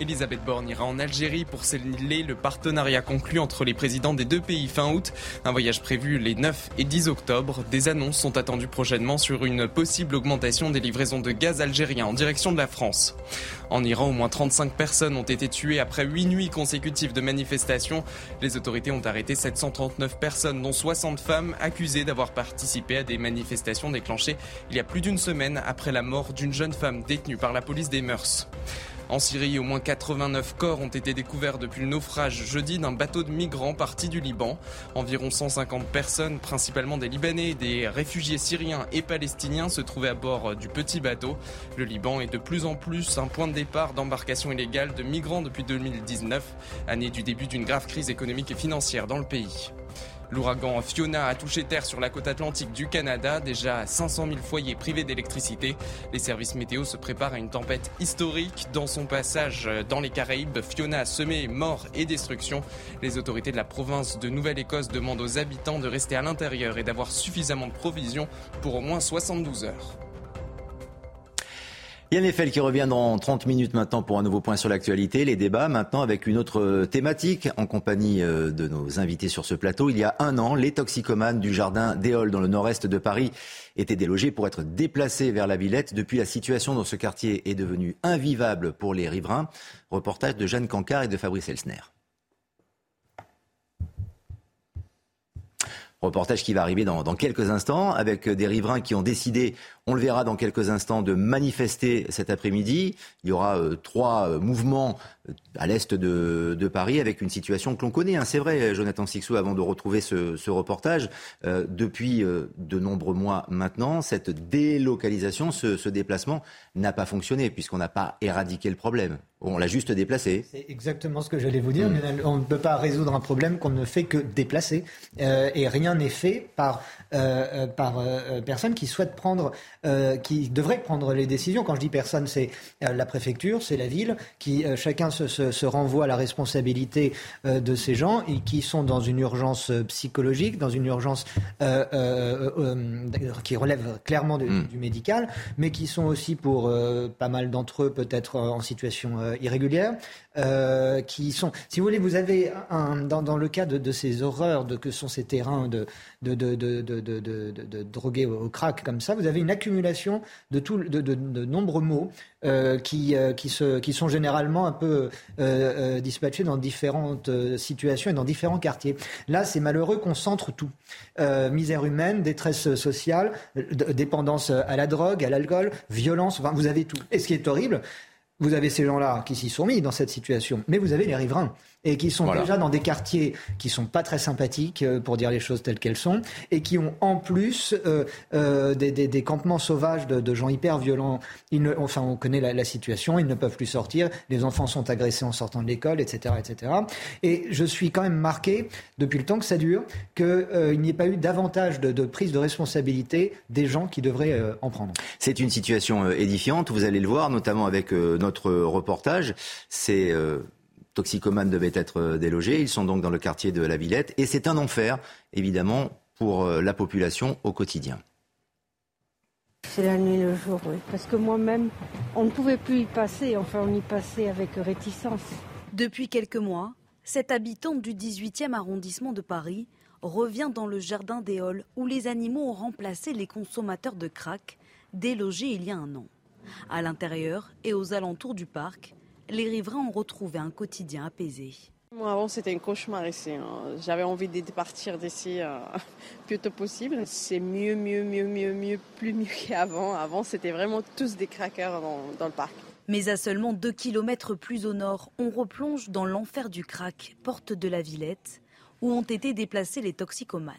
Elisabeth Borne ira en Algérie pour sceller le partenariat conclu entre les présidents des deux pays fin août. Un voyage prévu les 9 et 10 octobre. Des annonces sont attendues prochainement sur une possible augmentation des livraisons de gaz algérien en direction de la France. En Iran, au moins 35 personnes ont été tuées après 8 nuits consécutives de manifestations. Les autorités ont arrêté 739 personnes, dont 60 femmes, accusées d'avoir participé à des manifestations déclenchées il y a plus d'une semaine après la mort d'une jeune femme détenue par la police des mœurs. En Syrie, au moins 89 corps ont été découverts depuis le naufrage jeudi d'un bateau de migrants parti du Liban. Environ 150 personnes, principalement des Libanais, des réfugiés syriens et palestiniens, se trouvaient à bord du petit bateau. Le Liban est de plus en plus un point de départ d'embarcation illégale de migrants depuis 2019, année du début d'une grave crise économique et financière dans le pays. L'ouragan Fiona a touché terre sur la côte atlantique du Canada, déjà 500 000 foyers privés d'électricité. Les services météo se préparent à une tempête historique. Dans son passage dans les Caraïbes, Fiona a semé morts et destruction. Les autorités de la province de Nouvelle-Écosse demandent aux habitants de rester à l'intérieur et d'avoir suffisamment de provisions pour au moins 72 heures. Yann Eiffel qui revient dans 30 minutes maintenant pour un nouveau point sur l'actualité. Les débats maintenant avec une autre thématique en compagnie euh, de nos invités sur ce plateau. Il y a un an, les toxicomanes du jardin d'Éole dans le nord-est de Paris étaient délogés pour être déplacés vers la Villette. Depuis, la situation dans ce quartier est devenue invivable pour les riverains. Reportage de Jeanne Cancard et de Fabrice Elsner. Reportage qui va arriver dans, dans, quelques instants avec des riverains qui ont décidé on le verra dans quelques instants de manifester cet après-midi. Il y aura euh, trois euh, mouvements euh, à l'est de, de, Paris avec une situation que l'on connaît. Hein. C'est vrai, Jonathan Sixou, avant de retrouver ce, ce reportage, depuis de nombreux mois maintenant, cette délocalisation, ce, ce déplacement n'a pas fonctionné puisqu'on n'a pas éradiqué le problème. On l'a juste déplacé. C'est exactement ce que j'allais vous dire. Mm. On ne peut pas résoudre un problème qu'on ne fait que déplacer. et rien n'est fait par, par personne qui souhaite prendre euh, qui devrait prendre les décisions. Quand je dis personne, c'est euh, la préfecture, c'est la ville, qui euh, chacun se, se, se, renvoie à la responsabilité de ces gens et qui sont dans une urgence psychologique, dans une urgence qui relève clairement de, mm. du médical, mais qui sont aussi pour pas mal d'entre eux peut-être en situation irrégulière, qui sont, si vous voulez, vous avez un, dans, dans le cas de, de, ces horreurs de que sont ces terrains de, de, de, de, de, au crack comme ça, vous avez une accumulation de, tout, de, nombreux mots euh, qui, euh, qui, se, qui, sont généralement un peu euh, dispatchés dans différentes situations et dans différents quartiers. Là, c'est malheureux qu'on centre tout. misère humaine, détresse sociale, dépendance à la drogue, à l'alcool, violence, enfin, vous avez tout. Et ce qui est horrible, vous avez ces gens-là qui s'y sont mis dans cette situation, mais vous avez les riverains et qui sont déjà dans des quartiers qui sont pas très sympathiques, euh, pour dire les choses telles qu'elles sont, et qui ont en plus euh, euh, des, des, des, campements sauvages de, de, gens hyper violents. Ils ne, enfin, on connaît la, la, situation, ils ne peuvent plus sortir, les enfants sont agressés en sortant de l'école, etc., etc. Et je suis quand même marqué, depuis le temps que ça dure, qu'il euh, n'y ait pas eu davantage de, de, prise de responsabilité des gens qui devraient euh, en prendre. C'est une situation édifiante, vous allez le voir, notamment avec notre reportage. C'est toxicomanes devaient être euh, délogés. Ils sont donc dans le quartier de la Villette. Et c'est un enfer, évidemment, pour euh, la population au quotidien. C'est la nuit et le jour, oui. Parce que moi-même, on ne pouvait plus y passer. Enfin, on y passait avec réticence. Depuis quelques mois, cette habitante du 18e arrondissement de Paris revient dans le jardin des Halles où les animaux ont remplacé les consommateurs de crack délogés il y a un an. À l'intérieur et aux alentours du parc, les riverains ont retrouvé un quotidien apaisé. Moi, avant, c'était un cauchemar ici. Hein. J'avais envie de partir d'ici euh, *laughs* plus tôt possible. C'est mieux, mieux, mieux, mieux, mieux, plus mieux *laughs* qu'avant. Avant, c'était vraiment tous des craqueurs dans, dans, le parc. Mais à seulement deux kilomètres plus au nord, on replonge dans l'enfer du crack, porte de la Villette, où ont été déplacés les toxicomanes.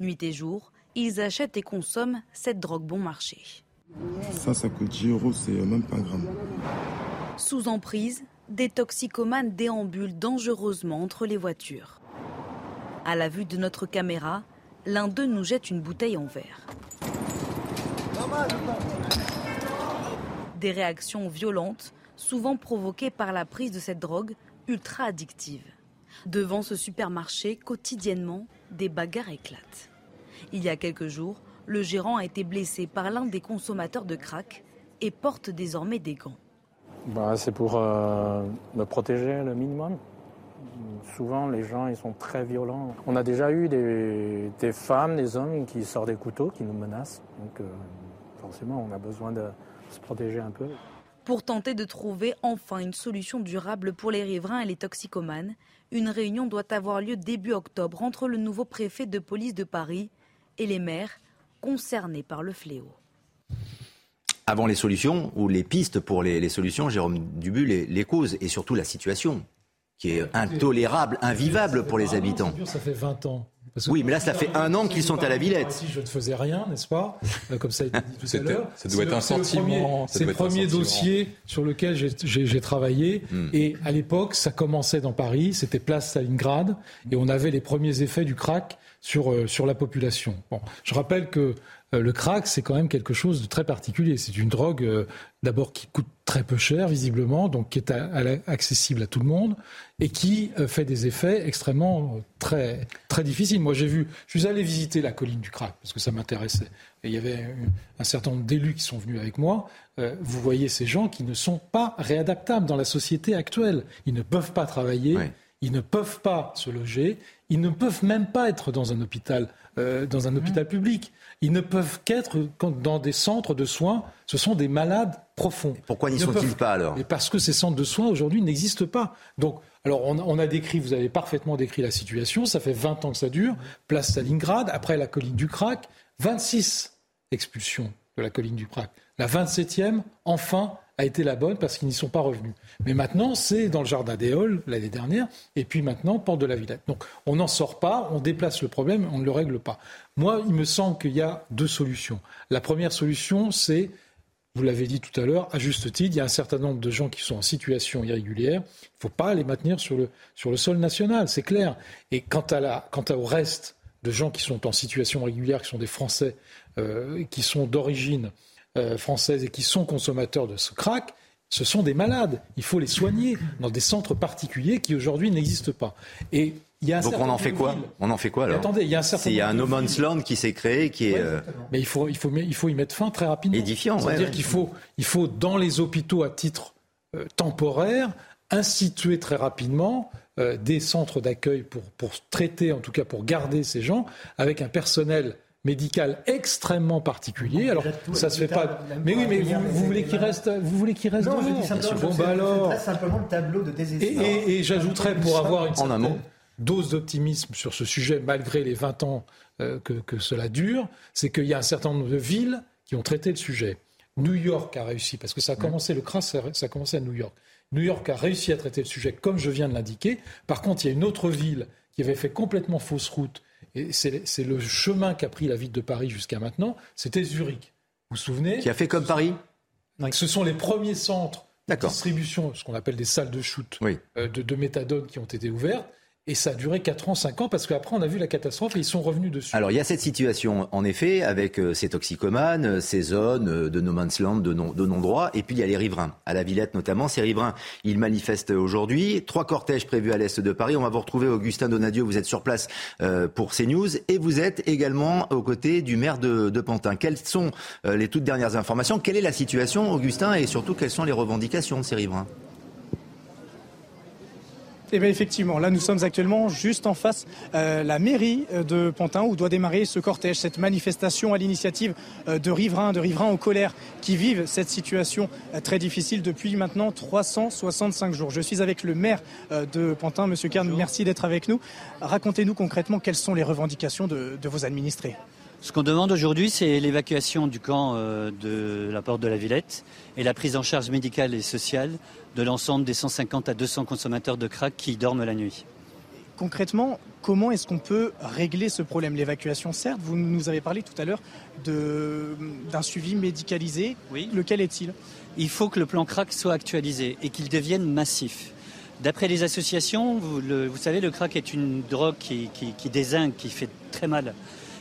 Nuit et jour, ils achètent et consomment cette drogue bon marché. Ça, ça coûte 10 euros, c'est même pas un. Sous emprise, des toxicomanes déambulent dangereusement entre les voitures. À la vue de notre caméra, l'un d'eux nous jette une bouteille en verre. Des réactions violentes, souvent provoquées par la prise de cette drogue ultra addictive. Devant ce supermarché, quotidiennement, des bagarres éclatent. Il y a quelques jours, le gérant a été blessé par l'un des consommateurs de crack et porte désormais des gants. Bah, c'est pour euh, me protéger le minimum. Souvent, les gens ils sont très violents. On a déjà eu des, des femmes, des hommes qui sortent des couteaux, qui nous menacent. Donc, euh, forcément, on a besoin de se protéger un peu. Pour tenter de trouver enfin une solution durable pour les riverains et les toxicomanes, une réunion doit avoir lieu début octobre entre le nouveau préfet de police de Paris et les maires concernés par le fléau avant les solutions ou les pistes pour les, les solutions, Jérôme Dubu, les, les, causes et surtout la situation qui est intolérable, invivable pour les habitants. Ça fait 20 ans. Oui, mais là, ça fait un an qu'ils sont à la Villette. Si je ne faisais rien, n'est-ce pas euh, Comme ça a été dit tout à l'heure. Ça doit être un sentiment. C'est le premier dossier sur lequel j'ai travaillé. Hmm. Et à l'époque, ça commençait dans Paris, c'était place Stalingrad, et on avait les premiers effets du crack sur, euh, sur la population. Bon, je rappelle que euh, le crack, c'est quand même quelque chose de très particulier. C'est une drogue, euh, d'abord, qui coûte très peu cher, visiblement, donc qui est accessible à tout le monde, et qui euh, fait des effets extrêmement très, très difficiles. Moi, j'ai vu, je suis allé visiter la colline du crack, parce que ça m'intéressait. Il y avait un certain nombre d'élus qui sont venus avec moi. vous voyez ces gens qui ne sont pas réadaptables dans la société actuelle. Ils ne peuvent pas travailler. Ils ne peuvent pas se loger, ils ne peuvent même pas être dans un hôpital, dans un hôpital public. Ils ne peuvent qu'être dans des centres de soins. Ce sont des malades profonds. Pourquoi n'y sont-ils pas alors? Parce que ces centres de soins aujourd'hui n'existent pas. Donc, alors on, a décrit, vous avez parfaitement décrit la situation. Ça fait 20 ans que ça dure. Place Stalingrad, après la colline du Crac, 26 expulsions de la colline du Crac. La 27e, enfin, a été la bonne parce qu'ils n'y sont pas revenus. Mais maintenant, c'est dans le jardin des Halles l'année dernière, et puis maintenant, porte de la Villette. Donc on n'en sort pas, on déplace le problème, on ne le règle pas. Moi, il me semble qu'il y a deux solutions. La première solution, c'est, vous l'avez dit tout à l'heure, à juste titre, il y a un certain nombre de gens qui sont en situation irrégulière. Il ne faut pas les maintenir sur le, sur le sol national, c'est clair. Et quant, à la, quant au reste de gens qui sont en situation régulière, qui sont des Français, euh, qui sont d'origine euh, française et qui sont consommateurs de ce crack, ce sont des malades. Il faut les soigner dans des centres particuliers qui aujourd'hui n'existent pas. Et il y a un Donc on en fait quoi On en fait quoi alors Attendez, il y a un certain. Il y a un no man's land qui s'est créé, qui est. Euh, Mais il faut, il faut, il faut y mettre fin très rapidement. Édifiant. C'est-à-dire ouais, qu'il faut, il faut dans les hôpitaux à titre euh, temporaire instituer très rapidement euh, des centres d'accueil pour, pour traiter, en tout cas pour garder ces gens, avec un personnel médical extrêmement particulier. Alors ça se fait pas. Mais oui, mais vous, voulez qu'il reste, vous voulez qu'il reste. Non, je dis simplement, bon, bah alors. simplement le tableau de désespoir. Et, et, et j'ajouterais pour avoir une certaine dose d'optimisme sur ce sujet, malgré les 20 ans euh, que, que, cela dure, c'est qu'il y a un certain nombre de villes qui ont traité le sujet. New York a réussi, parce que ça a commencé, le crash, ça a commencé à New York. New York a réussi à traiter le sujet comme je viens de l'indiquer. Par contre, il y a une autre ville qui avait fait complètement fausse route, et c'est le chemin qu'a pris la ville de Paris jusqu'à maintenant, c'était Zurich. Vous vous souvenez Qui a fait comme Paris Ce sont les premiers centres de distribution, ce qu'on appelle des salles de shoot euh, de, de méthadone qui ont été ouvertes. Et ça a duré 4 ans, 5 ans, parce qu'après, on a vu la catastrophe et ils sont revenus dessus. Alors, il y a cette situation, en effet, avec euh, ces toxicomanes, euh, ces zones euh, de no man's land, de non-droit, et puis il y a les riverains. À la Villette, notamment, ces riverains, ils manifestent aujourd'hui. Trois cortèges prévus à l'est de Paris. On va vous retrouver, Augustin Donadieu, vous êtes sur place pour CNews, et vous êtes également aux côtés du maire de, de Pantin. Quelles sont les toutes dernières informations? Quelle est la situation, Augustin, et surtout, quelles sont les revendications de ces riverains? Eh bien effectivement, là nous sommes actuellement juste en face euh, la mairie euh, de Pantin où doit démarrer ce cortège, cette manifestation à l'initiative euh, de riverains, de riverains en colère qui vivent cette situation très difficile depuis maintenant 365 jours. Je suis avec le maire de Pantin, Monsieur Kern, merci d'être avec nous. Racontez-nous concrètement quelles sont les revendications de, de vos administrés. Ce qu'on demande aujourd'hui, c'est l'évacuation du camp de la porte de la Villette et la prise en charge médicale et sociale de l'ensemble des 150 à 200 consommateurs de crack qui dorment la nuit. Concrètement, comment est-ce qu'on peut régler ce problème? L'évacuation, certes, vous nous avez parlé tout à l'heure d'un suivi médicalisé. Oui. Lequel est-il? Il faut que le plan crack soit actualisé et qu'il devienne massif. D'après les associations, vous, savez, le crack est une drogue qui, qui, désingue, qui fait très mal.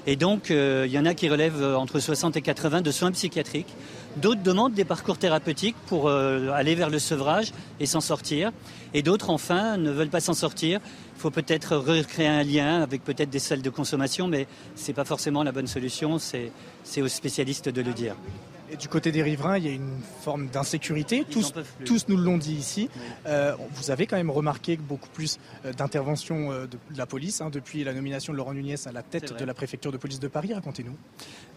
Et donc, euh, il y en a qui relèvent euh, entre 60 et 80 de soins psychiatriques. D'autres demandent des parcours thérapeutiques pour euh, aller vers le sevrage et s'en sortir. Et d'autres, enfin, ne veulent pas s'en sortir. Il faut peut-être recréer un lien avec peut-être des salles de consommation, mais ce n'est pas forcément la bonne solution. C'est aux spécialistes de le dire. Et du côté des riverains, il y a une forme d'insécurité. Tous, tous nous l'ont dit ici. Euh, vous avez quand même remarqué beaucoup plus euh, d'interventions euh, de, la police hein, depuis la nomination de Laurent Nunez à la tête de la préfecture de police de Paris. Racontez-nous.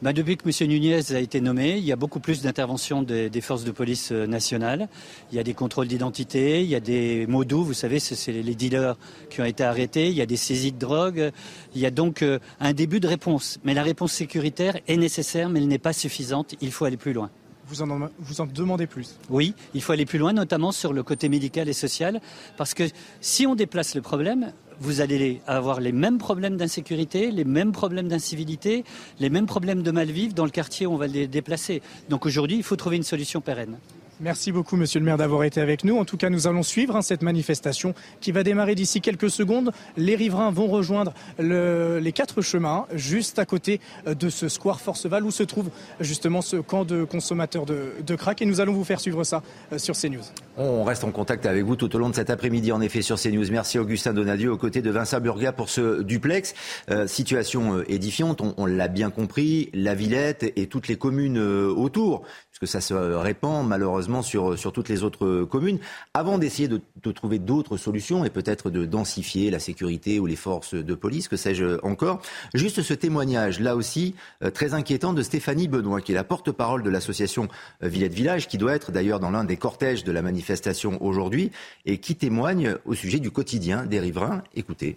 Bah, depuis que M. Nunez a été nommé, il y a beaucoup plus d'interventions des, forces de police nationales. Il y a des contrôles d'identité, il y a des mots doux, vous savez, c'est les dealers qui ont été arrêtés, il y a des saisies de drogue. Il y a donc un début de réponse. Mais la réponse sécuritaire est nécessaire, mais elle n'est pas suffisante. Il faut aller plus loin. Vous en, vous en demandez plus? Oui, il faut aller plus loin, notamment sur le côté médical et social, parce que si on déplace le problème, vous allez avoir les mêmes problèmes d'insécurité, les mêmes problèmes d'incivilité, les mêmes problèmes de mal-vivre dans le quartier où on va les déplacer. Donc aujourd'hui, il faut trouver une solution pérenne. Merci beaucoup, monsieur le maire, d'avoir été avec nous. En tout cas, nous allons suivre hein, cette manifestation qui va démarrer d'ici quelques secondes. Les riverains vont rejoindre les quatre chemins juste à côté euh, de ce square Forceval où se trouve justement ce camp de consommateurs de, de. Et nous allons vous faire suivre ça euh, sur CNews. On reste en contact avec vous tout au long de cet après-midi, en effet, sur CNews. Merci Augustin Donadieu aux côtés de Vincent Burga pour ce duplex. Euh, situation édifiante, on, on l'a bien compris, la Villette et toutes les communes autour que ça se répand malheureusement sur, sur toutes les autres communes, avant d'essayer de, trouver d'autres solutions et peut-être de densifier la sécurité ou les forces de police, que sais-je encore. Juste ce témoignage, là aussi, euh, très inquiétant de Stéphanie Benoît, qui est la porte-parole de l'association euh, Villette Village, qui doit être d'ailleurs dans l'un des cortèges de la manifestation aujourd'hui, et qui témoigne au sujet du quotidien des riverains. Écoutez.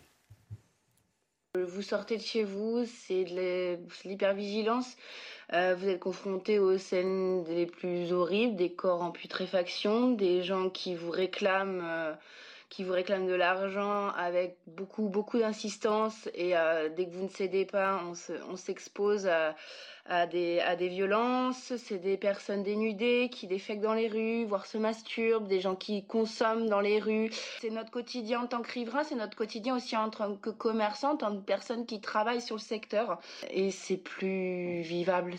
Vous sortez de chez vous, c'est de l'hypervigilance. Euh, vous êtes confronté aux scènes les plus horribles, des corps en putréfaction, des gens qui vous réclament, euh, de l'argent avec beaucoup, beaucoup d'insistance. Et euh, dès que vous ne cédez pas, on s'expose à, à, des, à des violences. C'est des personnes dénudées qui défèquent dans les rues, voire se masturbent, des gens qui consomment dans les rues. C'est notre quotidien en tant que riverain, c'est notre quotidien aussi en tant que commerçant, en tant que personne qui travaille sur le secteur. Et c'est plus vivable.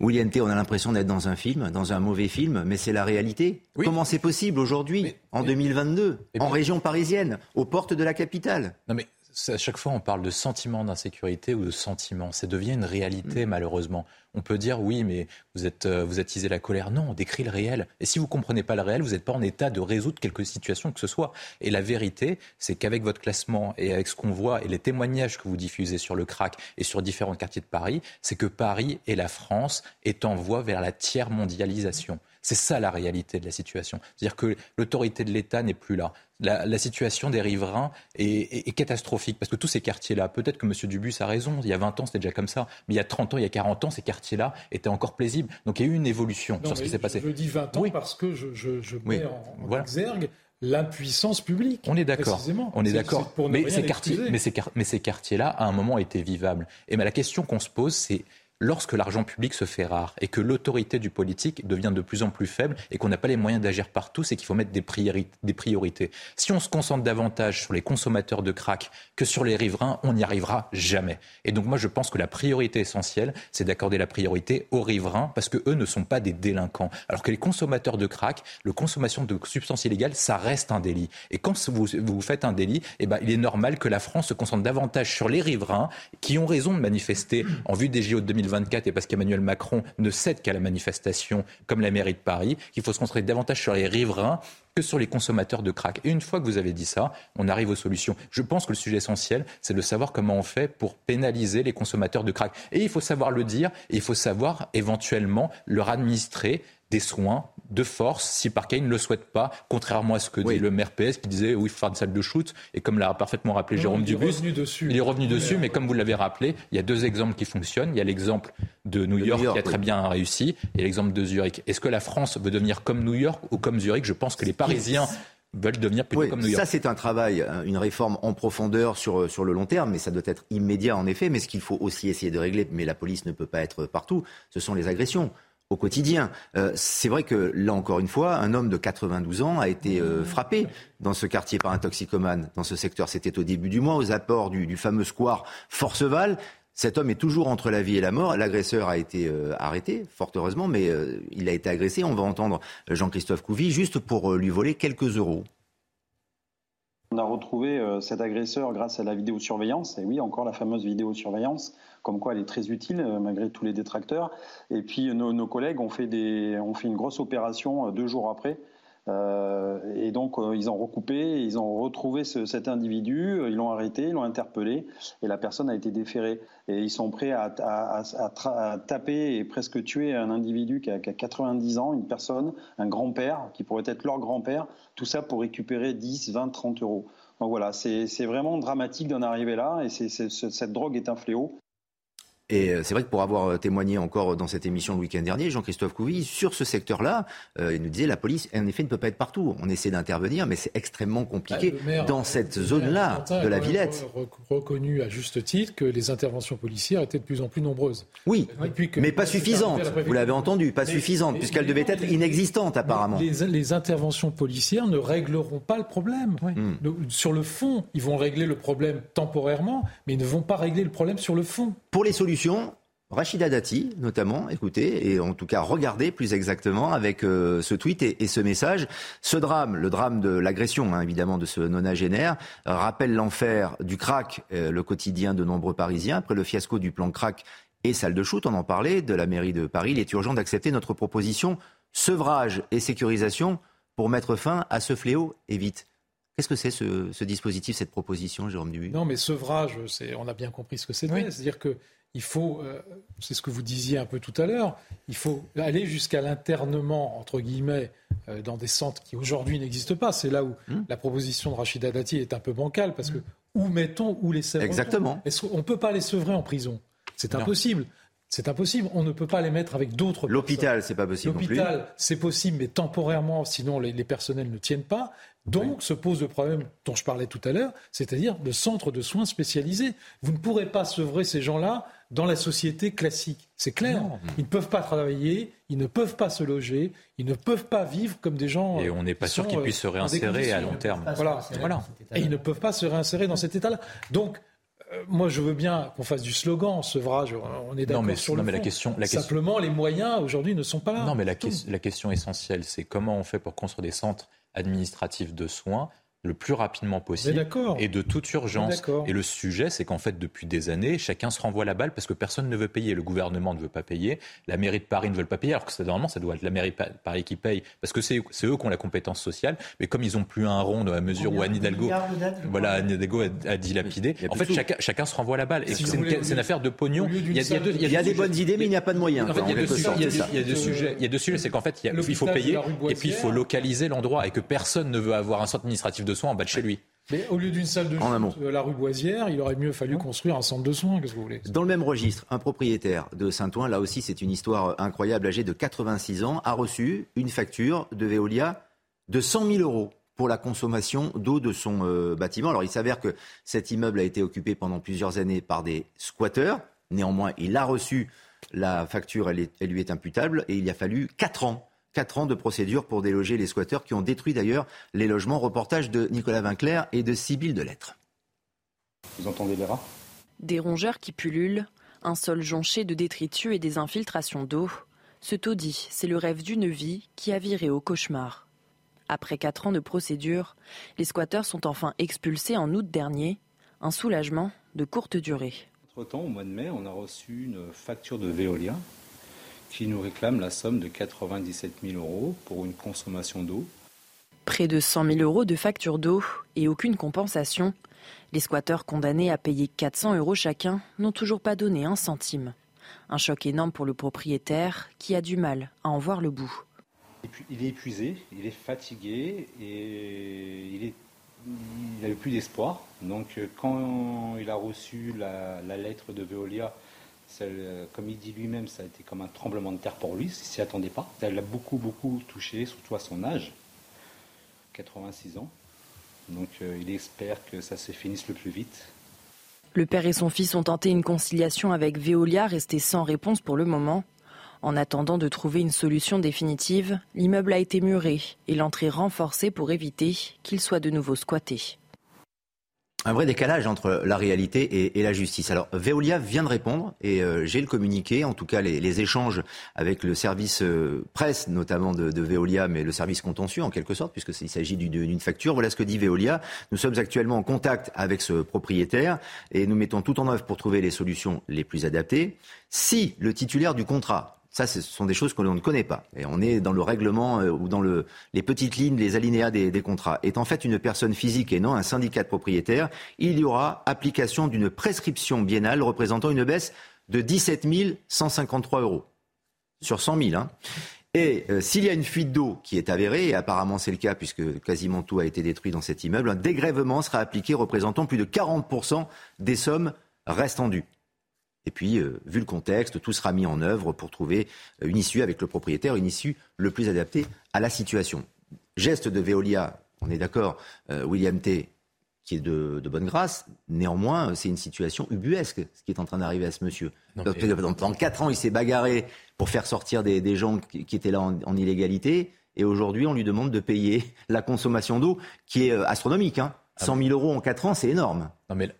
William T, on a l'impression d'être dans un film, dans un mauvais film, mais c'est la réalité. Comment c'est possible aujourd'hui, en 2022, en région parisienne, aux portes de la capitale? Non mais à chaque fois on parle de sentiment d'insécurité ou de sentiment. Ça devient une réalité mm. malheureusement. On peut dire oui, mais vous êtes euh, vous attisez la colère. Non, on décrit le réel. Et si vous comprenez pas le réel, vous n'êtes pas en état de résoudre quelque situation que ce soit. Et la vérité, c'est qu'avec votre classement et avec ce qu'on voit et les témoignages que vous diffusez sur le crack et sur différents quartiers de Paris, c'est que Paris et la France est en voie vers la tiers mondialisation. C'est ça la réalité de la situation. C'est-à-dire que l'autorité de l'État n'est plus là. La, situation des riverains est, catastrophique parce que tous ces quartiers-là, peut-être que M. Dubus a raison, il y a 20 ans c'était déjà comme ça, mais il y a 30 ans, il y a 40 ans, ces quartiers-là étaient encore paisibles. Donc il y a eu une évolution sur ce qui s'est passé. Je dis 20 ans parce que je, mets en, exergue l'impuissance publique. On est d'accord. On est, d'accord. Mais, ces quartiers, mais, ces, mais ces quartiers-là, à un moment, étaient vivables. Et mais la question qu'on se pose, c'est lorsque l'argent public se fait rare et que l'autorité du politique devient de plus en plus faible et qu'on n'a pas les moyens d'agir partout, c'est qu'il faut mettre des, priorités. Si on se concentre davantage sur les consommateurs de crack que sur les riverains, on n'y arrivera jamais. Et donc moi je pense que la priorité essentielle, c'est d'accorder la priorité aux riverains parce que eux ne sont pas des délinquants. Alors que les consommateurs de crack, la consommation de substances illégales, ça reste un délit. Et quand vous, vous faites un délit, eh ben, il est normal que la France se concentre davantage sur les riverains qui ont raison de manifester en vue des JO de 2020 et parce qu'Emmanuel Macron ne cède qu'à la manifestation comme la mairie de Paris, qu'il faut se concentrer davantage sur les riverains que sur les consommateurs de crack. Et une fois que vous avez dit ça, on arrive aux solutions. Je pense que le sujet essentiel, c'est de savoir comment on fait pour pénaliser les consommateurs de crack. Et il faut savoir le dire, et il faut savoir éventuellement leur administrer des soins de force si Parquet ne le souhaite pas, contrairement à ce que dit le maire PS qui disait oui, il faut faire une salle de shoot. Et comme l'a parfaitement rappelé Jérôme Dubus, il est revenu dessus, mais comme vous l'avez rappelé, il y a deux exemples qui fonctionnent. Il y a l'exemple de New York, qui a très bien réussi et l'exemple de Zurich. Est-ce que la France veut devenir comme New York ou comme Zurich? Je pense que les Parisiens veulent devenir plutôt comme New York. Ça, c'est un travail, hein, une réforme en profondeur sur, sur le long terme, mais ça doit être immédiat en effet. Mais ce qu'il faut aussi essayer de régler, mais la police ne peut pas être partout, ce sont les agressions au quotidien. Euh, c'est vrai que là encore une fois, un homme de 92 ans a été euh, frappé dans ce quartier par un toxicomane. Dans ce secteur, c'était au début du mois, aux apports du, fameux square Forceval. Cet homme est toujours entre la vie et la mort. L'agresseur a été euh, arrêté, fort heureusement, mais il a été agressé. On va entendre Jean-Christophe Couvi juste pour lui voler quelques euros. On a retrouvé cet agresseur grâce à la vidéosurveillance. Et oui, encore la fameuse vidéosurveillance comme quoi elle est très utile euh, malgré tous les détracteurs. Et puis nos, collègues ont fait, des, ont fait une grosse opération euh, deux jours après. Euh, et donc ils ont recoupé, ils ont retrouvé cet individu, ils l'ont arrêté, ils l'ont interpellé, et la personne a été déférée. Et ils sont prêts à, taper et presque tuer un individu qui a, qui a 90 ans, une personne, un grand-père, qui pourrait être leur grand-père, tout ça pour récupérer 10, 20, 30 euros. Donc voilà, c'est vraiment dramatique d'en arriver là, et cette drogue est un fléau. Et euh, c'est vrai que pour avoir euh, témoigné encore dans cette émission le week-end dernier, Jean-Christophe Couvi, sur ce secteur-là, euh, il nous disait la police, en effet, ne peut pas être partout. On essaie d'intervenir, mais c'est extrêmement compliqué bah, dans cette zone-là de la Villette. reconnu à juste titre que les interventions policières étaient de plus en plus nombreuses. Oui, mais pas suffisantes. Vous l'avez entendu, pas suffisantes, puisqu'elles devaient être inexistantes apparemment. Les, interventions policières ne régleront pas le problème. Hmm. Sur le fond, ils vont régler le problème temporairement, mais ils ne vont pas régler le problème sur le fond. Pour les solutions Rachida Dati, notamment, écoutez, et en tout cas regardez plus exactement avec euh, ce tweet et, ce message. Ce drame, le drame de l'agression, hein, évidemment, de ce nonagénaire, rappelle l'enfer du crack, euh, le quotidien de nombreux Parisiens. Après le fiasco du plan crack et salle de shoot, on en parlait, de la mairie de Paris, il est urgent d'accepter notre proposition sevrage et sécurisation pour mettre fin à ce fléau et vite. Qu'est-ce que c'est ce, dispositif, cette proposition, Jérôme Dubuis? Non, mais sevrage, on a bien compris ce que c'est. C'est-à-dire que il faut, euh, c'est ce que vous disiez un peu tout à l'heure, il faut aller jusqu'à l'internement, entre guillemets, euh, dans des centres qui aujourd'hui n'existent pas. C'est là où hmm. la proposition de Rachida Dati est un peu bancale, parce que où mettons, où les sevrons Exactement. On ne peut pas les sevrer en prison? C'est impossible. C'est impossible. On ne peut pas les mettre avec d'autres. L'hôpital, c'est pas possible. L'hôpital, c'est possible, mais temporairement, sinon les, les, personnels ne tiennent pas. Donc se pose le problème dont je parlais tout à l'heure, c'est-à-dire le centre de soins spécialisés. Vous ne pourrez pas sevrer ces gens-là dans la société classique. C'est clair. Ils ne peuvent pas travailler, ils ne peuvent pas se loger, ils ne peuvent pas vivre comme des gens. Et on n'est pas sûr qu'ils puissent se euh, réinsérer à long terme. Voilà, voilà. Et ils ne peuvent pas se réinsérer dans cet état-là. Donc, euh, moi, je veux bien qu'on fasse du slogan, sevrage, on est d'accord sur le non, mais La question, la Simplement, les moyens aujourd'hui ne sont pas là. Non, mais la, la question essentielle, c'est comment on fait pour construire des centres administratifs de soins le plus rapidement possible et de toute urgence. Et le sujet, c'est qu'en fait, depuis des années, chacun se renvoie la balle parce que personne ne veut payer. Le gouvernement ne veut pas payer, la mairie de Paris ne veut pas payer, alors que normalement, ça doit être la mairie de Paris qui paye parce que c'est eux qui ont la compétence sociale. Mais comme ils n'ont plus un rond dans la mesure où Anne Hidalgo, voilà, Anne Hidalgo a, dilapidé, en fait, chacun, chacun, se renvoie la balle. Et c'est une, affaire de pognon. Il y a, des bonnes idées, mais il n'y a pas de moyens. il y a deux sujets. Il y a deux sujets. C'est qu'en fait, il faut payer et puis il faut localiser l'endroit et que personne ne veut avoir un centre administratif de soins en bas de chez lui. Mais au lieu d'une salle de shoot, la rue Boisière, il aurait mieux fallu construire un centre de soins. Qu'est-ce que vous voulez? Dans le même registre, un propriétaire de Saint-Ouen, là aussi c'est une histoire incroyable, âgé de 86 ans, a reçu une facture de Veolia de 100 000 euros pour la consommation d'eau de son euh, bâtiment. Alors il s'avère que cet immeuble a été occupé pendant plusieurs années par des squatteurs. Néanmoins, il a reçu la facture, elle, elle lui est imputable, et il y a fallu 4 ans Quatre ans de procédure pour déloger les squatteurs qui ont détruit d'ailleurs les logements. Reportage de Nicolas Vinclair et de Sybille Delettre. Vous entendez les rats? Des rongeurs qui pullulent, un sol jonché de détritus et des infiltrations d'eau. Ce taudis, c'est le rêve d'une vie qui a viré au cauchemar. Après quatre ans de procédure, les squatteurs sont enfin expulsés en août dernier. Un soulagement de courte durée. Entre-temps, au mois de mai, on a reçu une facture de Veolia qui nous réclame la somme de 97 000 euros pour une consommation d'eau. Près de 100 000 euros de facture d'eau et aucune compensation. Les squatteurs condamnés à payer 400 euros chacun n'ont toujours pas donné un centime. Un choc énorme pour le propriétaire qui a du mal à en voir le bout. Il est épuisé, il est fatigué et il, est, n'a plus d'espoir. Donc quand il a reçu la, la lettre de Veolia euh, comme il dit lui-même, ça a été comme un tremblement de terre pour lui, il s'y attendait pas. Elle l'a beaucoup, beaucoup touché, surtout à son âge, 86 ans. Donc euh, il espère que ça se finisse le plus vite. Le père et son fils ont tenté une conciliation avec Veolia, restée sans réponse pour le moment. En attendant de trouver une solution définitive, l'immeuble a été muré et l'entrée renforcée pour éviter qu'il soit de nouveau squatté un vrai décalage entre la réalité et, la justice. Alors, Veolia vient de répondre et euh, j'ai le communiqué, en tout cas les, échanges avec le service euh, presse, notamment de, Veolia, mais le service contentieux en quelque sorte, puisqu'il s'agit d'une facture. Voilà ce que dit Veolia. Nous sommes actuellement en contact avec ce propriétaire et nous mettons tout en œuvre pour trouver les solutions les plus adaptées. Si le titulaire du contrat ça, ce sont des choses que l'on ne connaît pas. Et on est dans le règlement euh, ou dans le, les petites lignes, les alinéas des, contrats. Est en fait une personne physique et non un syndicat de propriétaires, il y aura application d'une prescription biennale représentant une baisse de 17 153 euros sur 100 000. Hein. Et euh, s'il y a une fuite d'eau qui est avérée, et apparemment c'est le cas puisque quasiment tout a été détruit dans cet immeuble, un dégrèvement sera appliqué représentant plus de 40% des sommes restant dues. Et puis, euh, vu le contexte, tout sera mis en œuvre pour trouver euh, une issue avec le propriétaire, une issue le plus adaptée à la situation. Geste de Veolia, on est d'accord, euh, William T., qui est de, bonne grâce. Néanmoins, c'est une situation ubuesque, ce qui est en train d'arriver à ce monsieur. Pendant quatre ans, il s'est bagarré pour faire sortir des, gens qui, étaient là en, illégalité. Et aujourd'hui, on lui demande de payer *laughs* la consommation d'eau, qui est astronomique. Hein. 100 000 euros en quatre ans, c'est énorme. Non, mais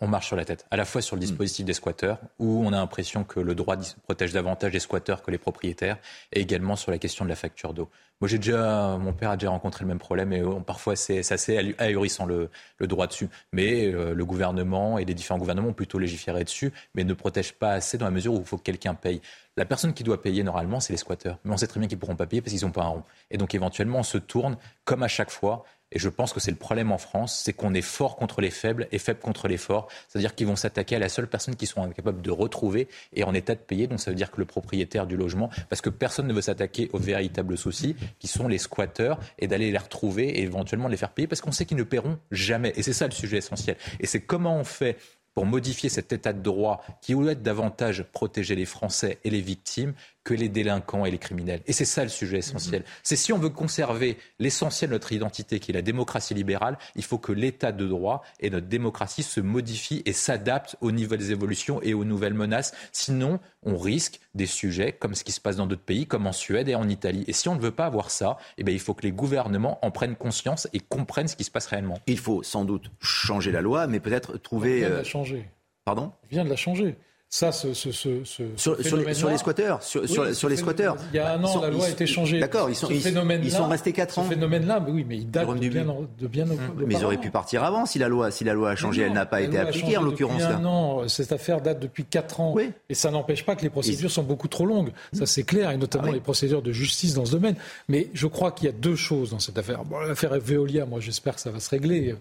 on, marche sur la tête, à la fois sur le dispositif des squatteurs, où on a l'impression que le droit protège davantage les squatteurs que les propriétaires, et également sur la question de la facture d'eau. Moi, j'ai déjà, mon père a déjà rencontré le même problème, et parfois c'est assez ahurissant le, le, droit dessus. Mais euh, le gouvernement et les différents gouvernements ont plutôt légiféré dessus, mais ne protègent pas assez dans la mesure où il faut que quelqu'un paye. La personne qui doit payer normalement, c'est les squatteurs. Mais on sait très bien qu'ils ne pourront pas payer parce qu'ils n'ont pas un rond. Et donc éventuellement, on se tourne, comme à chaque fois, et je pense que c'est le problème en France, c'est qu'on est fort contre les faibles et faible contre les forts. C'est-à-dire qu'ils vont s'attaquer à la seule personne qu'ils sont incapables de retrouver et en état de payer. Donc ça veut dire que le propriétaire du logement, parce que personne ne veut s'attaquer aux véritables soucis, qui sont les squatteurs, et d'aller les retrouver et éventuellement les faire payer, parce qu'on sait qu'ils ne paieront jamais. Et c'est ça le sujet essentiel. Et c'est comment on fait pour modifier cet état de droit qui être davantage protéger les Français et les victimes que les délinquants et les criminels. Et c'est ça le sujet essentiel. Mm-hmm. C'est si on veut conserver l'essentiel de notre identité, qui est la démocratie libérale, il faut que l'état de droit et notre démocratie se modifient et s'adaptent aux nouvelles évolutions et aux nouvelles menaces. Sinon, on risque des sujets comme ce qui se passe dans d'autres pays, comme en Suède et en Italie. Et si on ne veut pas avoir ça, eh bien, il faut que les gouvernements en prennent conscience et comprennent ce qui se passe réellement. Il faut sans doute changer la loi, mais peut-être trouver... On vient de la euh, changer. Pardon? On vient de la changer. Ça, ce, ce, ce, ce sur, sur, les, sur, les, squatteurs, sur, oui, sur, sur les squatteurs. Il y a un an, la loi a été changée. D'accord, ils sont, ils, ils, sont restés 4 ans. Ce phénomène-là, mais oui, mais il date de bien, de bien mmh. Mais ils auraient pu partir avant si la loi, si la loi a changé. Non, elle n'a pas été appliquée en l'occurrence. Non, cette affaire date depuis 4 ans. Oui. Et ça n'empêche pas que les procédures sont beaucoup trop longues. Ça, c'est clair, et notamment ah oui. les procédures de justice dans ce domaine. Mais je crois qu'il y a deux choses dans cette affaire. Bon, l'affaire Veolia, moi, j'espère que ça va se régler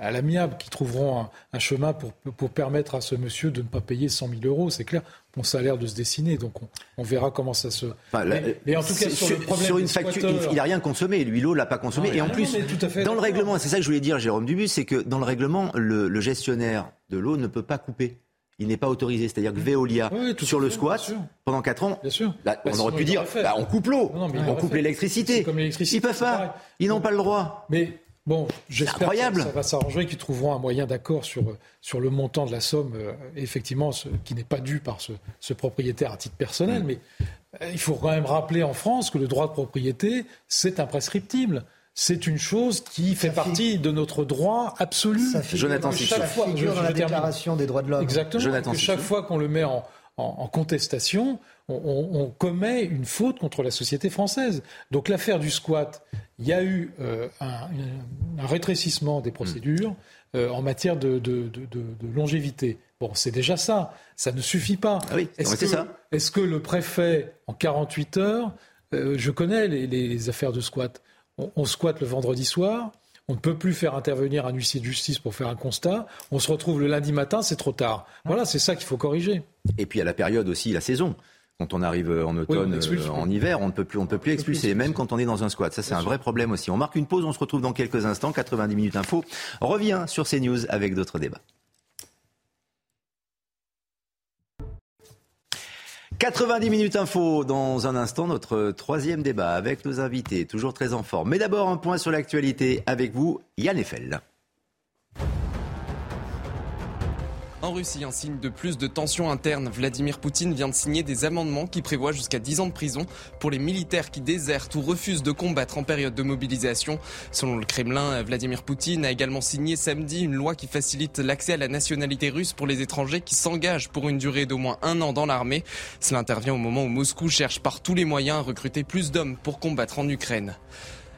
à l'amiable, qui trouveront un, un chemin pour, pour, permettre à ce monsieur de ne pas payer 100 000 euros, c'est clair. Bon, ça a l'air de se dessiner, donc on, on, verra comment ça se. Enfin, la, mais, en tout cas, sur, sur, le problème sur une facture, il n'a rien consommé. L'huile l'a pas consommé. Non, et en non, plus, dans le règlement, c'est ça que je voulais dire, Jérôme Dubus, c'est que dans le règlement, le, le gestionnaire de l'eau ne peut pas couper il n'est pas autorisé. C'est-à-dire que Veolia, oui, sur le squat, pendant 4 ans, bien sûr. Bah, on aurait pu dire, bah, on coupe l'eau, on coupe l'électricité. Ils peuvent pas, ils n'ont pas le droit. Mais Bon, j'espère que ça va s'arranger, qu'ils trouveront un moyen d'accord sur, sur le montant de la somme, euh, effectivement, ce, qui n'est pas dû par ce, ce, propriétaire à titre personnel. Mmh. Mais euh, il faut quand même rappeler en France que le droit de propriété, c'est imprescriptible. C'est une chose qui fait partie de notre droit absolu. Ça figure, Jonathan chaque fois, je, dans je la termine. déclaration des droits de l'homme. Exactement. Jonathan que chaque fois qu'on le met en, en, en contestation, on, on, on, commet une faute contre la société française. Donc l'affaire du squat, il y a eu euh, un, un, rétrécissement des procédures euh, en matière de, de, de, de, longévité. Bon, c'est déjà ça. Ça ne suffit pas. Ah oui, est-ce, que, ça. est-ce que le préfet, en 48 heures, euh, je connais les, les, affaires de squat, on, on squatte le vendredi soir, on ne peut plus faire intervenir un huissier de justice pour faire un constat. On se retrouve le lundi matin, c'est trop tard. Voilà, c'est ça qu'il faut corriger. Et puis à la période aussi, la saison. Quand on arrive en automne, oui, euh, en hiver, on ne peut plus, on ne peut plus expulser, même quand on est dans un squat. Ça, c'est un vrai problème aussi. On marque une pause, on se retrouve dans quelques instants. 90 minutes info. Revient sur CNews avec d'autres débats. 90 minutes info dans un instant, notre troisième débat avec nos invités, toujours très en forme. Mais d'abord, un point sur l'actualité avec vous, Yann Eiffel. En Russie, un signe de plus de tensions internes. Vladimir Poutine vient de signer des amendements qui prévoient jusqu'à 10 ans de prison pour les militaires qui désertent ou refusent de combattre en période de mobilisation. Selon le Kremlin, Vladimir Poutine a également signé samedi une loi qui facilite l'accès à la nationalité russe pour les étrangers qui s'engagent pour une durée d'au moins un an dans l'armée. Cela intervient au moment où Moscou cherche par tous les moyens à recruter plus d'hommes pour combattre en Ukraine.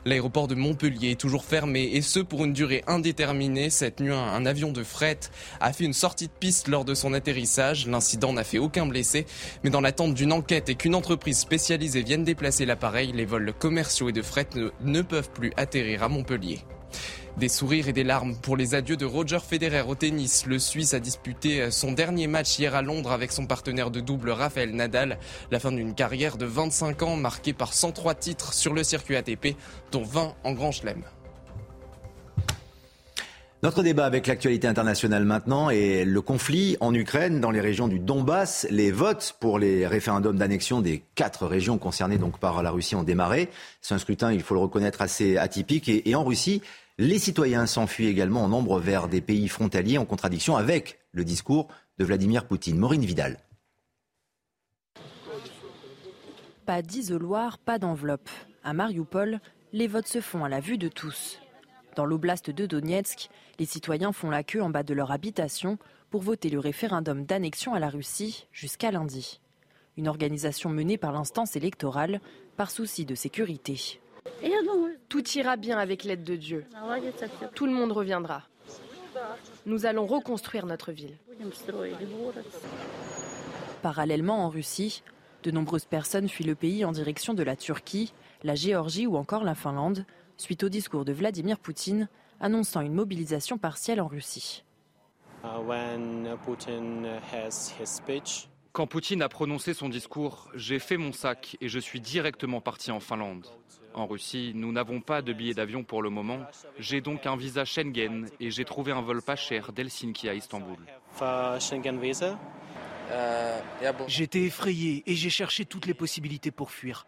L'aéroport de Montpellier est toujours fermé et ce pour une durée indéterminée. Cette nuit, un avion de fret a fait une sortie de piste lors de son atterrissage. L'incident n'a fait aucun blessé, mais dans l'attente d'une enquête et qu'une entreprise spécialisée vienne déplacer l'appareil, les vols commerciaux et de fret ne, peuvent plus atterrir à Montpellier. Des sourires et des larmes pour les adieux de Roger Federer au tennis. Le Suisse a disputé son dernier match hier à Londres avec son partenaire de double Rafael Nadal. La fin d'une carrière de 25 ans marquée par 103 titres sur le circuit ATP, dont 20 en Grand Chelem. Notre débat avec l'actualité internationale maintenant et le conflit en Ukraine, dans les régions du Donbass. Les votes pour les référendums d'annexion des quatre régions concernées donc par la Russie ont démarré. C'est un scrutin, il faut le reconnaître, assez atypique. Et en Russie, les citoyens s'enfuient également en nombre vers des pays frontaliers en contradiction avec le discours de Vladimir Poutine. Maureen Vidal. Pas d'isoloir, pas d'enveloppe. À Mariupol, les votes se font à la vue de tous. Dans l'oblast de Donetsk, les citoyens font la queue en bas de leur habitation pour voter le référendum d'annexion à la Russie jusqu'à lundi. Une organisation menée par l'instance électorale par souci de sécurité. Tout ira bien avec l'aide de Dieu. Tout le monde reviendra. Nous allons reconstruire notre ville. Parallèlement en Russie, de nombreuses personnes fuient le pays en direction de la Turquie, la Géorgie ou encore la Finlande, suite au discours de Vladimir Poutine annonçant une mobilisation partielle en Russie. Quand Poutine a prononcé son discours, j'ai fait mon sac et je suis directement parti en Finlande. En Russie, nous n'avons pas de billets d'avion pour le moment. J'ai donc un visa Schengen et j'ai trouvé un vol pas cher d'Helsinki à Istanbul. J'étais effrayé et j'ai cherché toutes les possibilités pour fuir.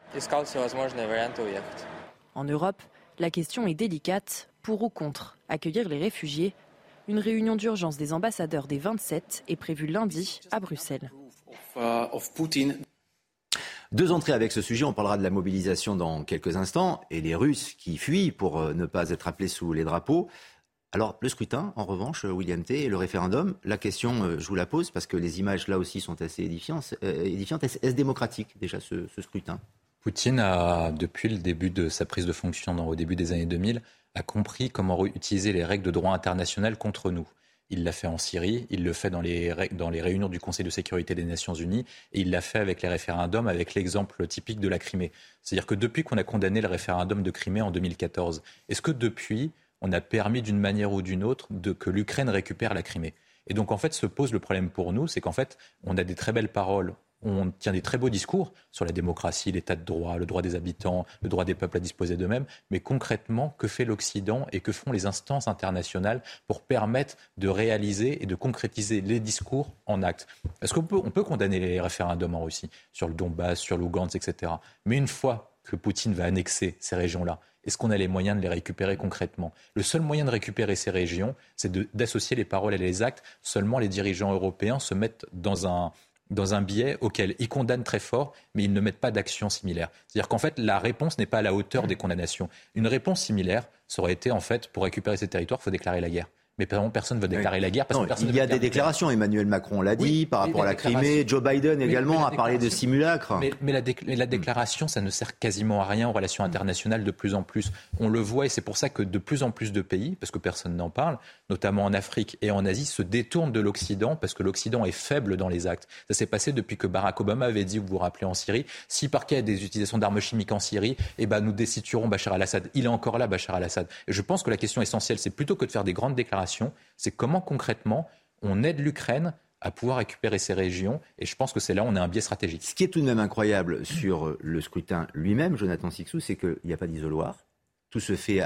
En Europe, la question est délicate. Pour ou contre accueillir les réfugiés? Une réunion d'urgence des ambassadeurs des 27 est prévue lundi à Bruxelles. Deux entrées avec ce sujet. On parlera de la mobilisation dans quelques instants et les Russes qui fuient pour ne pas être appelés sous les drapeaux. Alors, le scrutin, en revanche, William T, et le référendum, la question, je vous la pose parce que les images là aussi sont assez édifiantes. édifiantes. Est-ce démocratique déjà ce, scrutin? Poutine a, depuis le début de sa prise de fonction, au début des années 2000, a compris comment utiliser les règles de droit international contre nous. Il l'a fait en Syrie, il le fait dans les, dans les réunions du Conseil de sécurité des Nations Unies, et il l'a fait avec les référendums, avec l'exemple typique de la Crimée. C'est-à-dire que depuis qu'on a condamné le référendum de Crimée en 2014, est-ce que depuis, on a permis d'une manière ou d'une autre que l'Ukraine récupère la Crimée? Et donc, en fait, se pose le problème pour nous, c'est qu'en fait, on a des très belles paroles on tient des très beaux discours sur la démocratie, l'état de droit, le droit des habitants, le droit des peuples à disposer d'eux-mêmes, mais concrètement, que fait l'Occident et que font les instances internationales pour permettre de réaliser et de concrétiser les discours en actes? Qu'on peut, on peut condamner les référendums en Russie, sur le Donbass, sur l'Ouganda, etc. Mais une fois que Poutine va annexer ces régions-là, est-ce qu'on a les moyens de les récupérer concrètement? Le seul moyen de récupérer ces régions, c'est d'associer les paroles et les actes. Seulement les dirigeants européens se mettent dans un, dans un biais auquel ils condamnent très fort, mais ils ne mettent pas d'action similaire. C'est-à-dire qu'en fait, la réponse n'est pas à la hauteur des condamnations. Une réponse similaire, ça aurait été, en fait, pour récupérer ces territoires, il faut déclarer la guerre mais personne ne veut déclarer la guerre. Parce que personne il y a des déclarations. Emmanuel Macron l'a dit par rapport à la Crimée. Joe Biden également a parlé de simulacre. Mais, la, la, déclaration, ça ne sert quasiment à rien aux relations internationales de plus en plus. On le voit et c'est pour ça que de plus en plus de pays, parce que personne n'en parle, notamment en Afrique et en Asie, se détournent de l'Occident parce que l'Occident est faible dans les actes. Ça s'est passé depuis que Barack Obama avait dit, vous vous rappelez, en Syrie, si par cas il y a des utilisations d'armes chimiques en Syrie, eh ben, nous destituerons Bachar al-Assad. Il est encore là, Bachar al-Assad. Et je pense que la question essentielle, c'est plutôt que de faire des grandes déclarations, c'est comment concrètement on aide l'Ukraine à pouvoir récupérer ces régions. Et je pense que c'est là où on a un biais stratégique. Ce qui est tout de même incroyable sur le scrutin lui-même, Jonathan Sixou, c'est qu'il n'y a pas d'isoloir. Tout se fait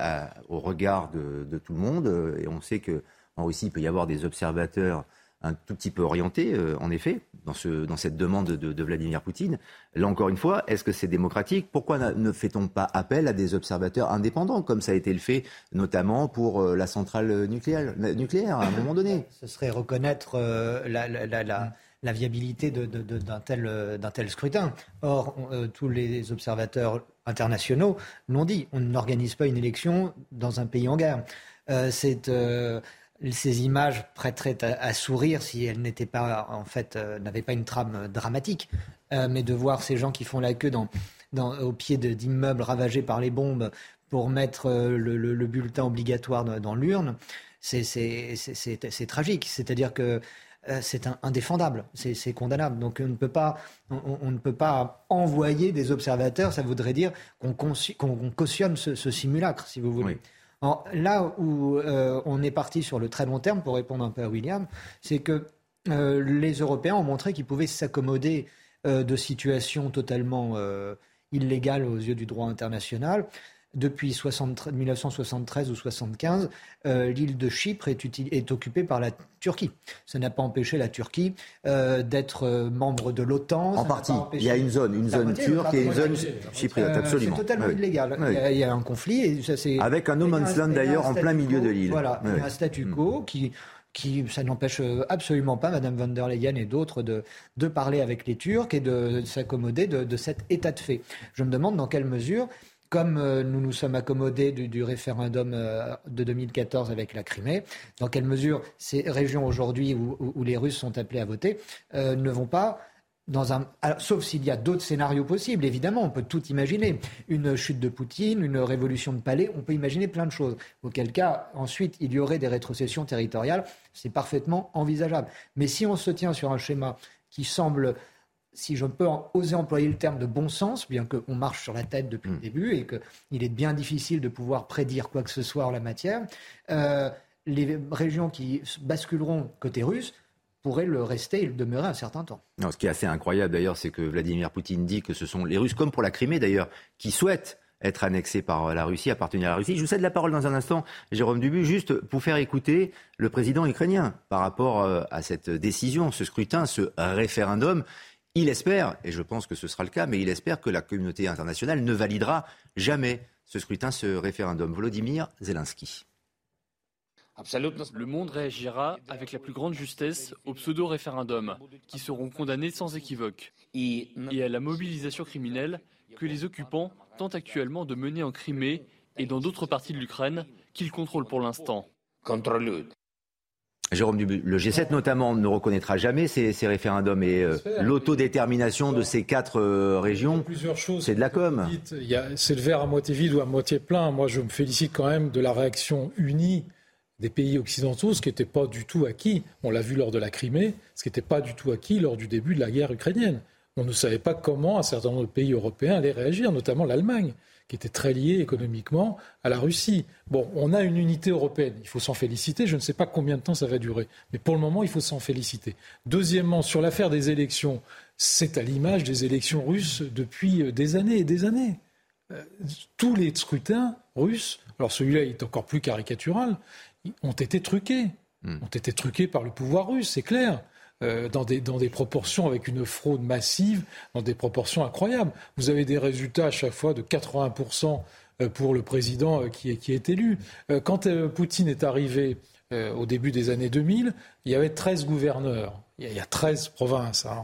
au regard de, tout le monde. Et on sait qu'en Russie, il peut y avoir des observateurs un tout petit peu orienté, euh, en effet, dans, ce, dans cette demande de, Vladimir Poutine. Là encore une fois, est-ce que c'est démocratique? Pourquoi ne fait-on pas appel à des observateurs indépendants, comme ça a été le fait notamment pour euh, la centrale nucléaire, nucléaire à un moment donné? Ce serait reconnaître euh, la, la, la, viabilité d'un tel, tel, scrutin. Or, tous les observateurs internationaux l'ont dit, on n'organise pas une élection dans un pays en guerre. c'est ces images prêteraient à, sourire si elles n'étaient pas, en fait, euh, n'avaient pas une trame dramatique. Euh, mais de voir ces gens qui font la queue dans, au pied d'immeubles ravagés par les bombes pour mettre euh, le, bulletin obligatoire dans, l'urne, c'est tragique. C'est-à-dire que c'est indéfendable, c'est condamnable. Donc on ne peut pas, on, ne peut pas envoyer des observateurs. Ça voudrait dire qu'on cautionne ce, simulacre, si vous voulez là où euh, on est parti sur le très long terme, pour répondre un peu à William, c'est que euh, les Européens ont montré qu'ils pouvaient s'accommoder euh, de situations totalement illégales aux yeux du droit international depuis 1973 ou 1975, euh, l'île de Chypre est, occupée par la Turquie. Ça n'a pas empêché la Turquie euh, d'être euh, membre de l'OTAN. En partie. Il y a une zone, une zone turque et une zone chypriote, absolument. C'est totalement illégal. Il, y a, un conflit. Et ça, Avec un no man's land d'ailleurs en plein milieu de l'île. Voilà, un statu quo qui qui, ça n'empêche absolument pas Mme von der Leyen et d'autres de, de parler avec les Turcs et de, s'accommoder de, de, cet état de fait. Je me demande dans quelle mesure comme euh, nous nous sommes accommodés du, référendum euh, de 2014 avec la Crimée, dans quelle mesure ces régions aujourd'hui où, les Russes sont appelés à voter euh, ne vont pas dans un, sauf s'il y a d'autres scénarios possibles, évidemment, on peut tout imaginer. Une chute de Poutine, une révolution de palais, on peut imaginer plein de choses. Auquel cas, ensuite, il y aurait des rétrocessions territoriales, c'est parfaitement envisageable. Mais si on se tient sur un schéma qui semble si je peux oser employer le terme de bon sens, bien qu'on marche sur la tête depuis le hmm. début et qu'il est bien difficile de pouvoir prédire quoi que ce soit en la matière, euh, les régions qui basculeront côté russe pourraient le rester et le demeurer un certain temps. ce qui est assez incroyable d'ailleurs, c'est que Vladimir Poutine dit que ce sont les Russes, comme pour la Crimée d'ailleurs, qui souhaitent être annexés par la Russie, appartenir à la Russie. Je vous cède la parole dans un instant, Jérôme Dubu, juste pour faire écouter le président ukrainien par rapport euh, à cette décision, ce scrutin, ce référendum. Il espère, et je pense que ce sera le cas, mais il espère que la communauté internationale ne validera jamais ce scrutin, ce référendum. Volodymyr Zelensky. Le monde réagira avec la plus grande justesse aux pseudo-référendums, qui seront condamnés sans équivoque, et à la mobilisation criminelle que les occupants tentent actuellement de mener en Crimée et dans d'autres parties de l'Ukraine qu'ils contrôlent pour l'instant. Jérôme Dubu, le G7 notamment ne reconnaîtra jamais ces, référendums et euh, l'autodétermination de ces quatre euh, régions. C'est de la com. C'est le verre à moitié vide ou à moitié plein. Moi, je me félicite quand même de la réaction unie des pays occidentaux, ce qui n'était pas du tout acquis. On l'a vu lors de la Crimée, ce qui n'était pas du tout acquis lors du début de la guerre ukrainienne. On ne savait pas comment un certain nombre de pays européens allaient réagir, notamment l'Allemagne qui était très lié économiquement à la Russie. Bon, on a une unité européenne, il faut s'en féliciter. Je ne sais pas combien de temps ça va durer, mais pour le moment, il faut s'en féliciter. Deuxièmement, sur l'affaire des élections, c'est à l'image des élections russes depuis euh, des années et des années. Euh, tous les scrutins russes, alors celui-là est encore plus caricatural, ont été truqués. Hmm. Ont été truqués par le pouvoir russe, c'est clair. Euh, dans, des, proportions avec une fraude massive, dans des proportions incroyables. Vous avez des résultats à chaque fois de 80% euh, pour le président euh, qui est, qui est élu. Quand Poutine est arrivé au début des années 2000, il y avait 13 gouverneurs. Il y a 13 provinces hein,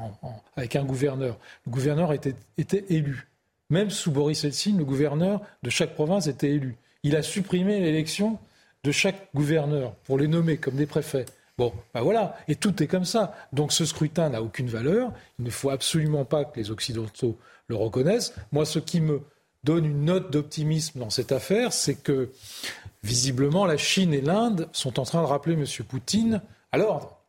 avec un gouverneur. Le gouverneur était, était élu. Même sous Boris Eltsine, le gouverneur de chaque province était élu. Il a supprimé l'élection de chaque gouverneur pour les nommer comme des préfets. Bon, ben voilà, et tout est comme ça. Donc ce scrutin n'a aucune valeur. Il ne faut absolument pas que les Occidentaux le reconnaissent. Moi, ce qui me donne une note d'optimisme dans cette affaire, c'est que visiblement la Chine et l'Inde sont en train de rappeler M. Poutine à l'ordre.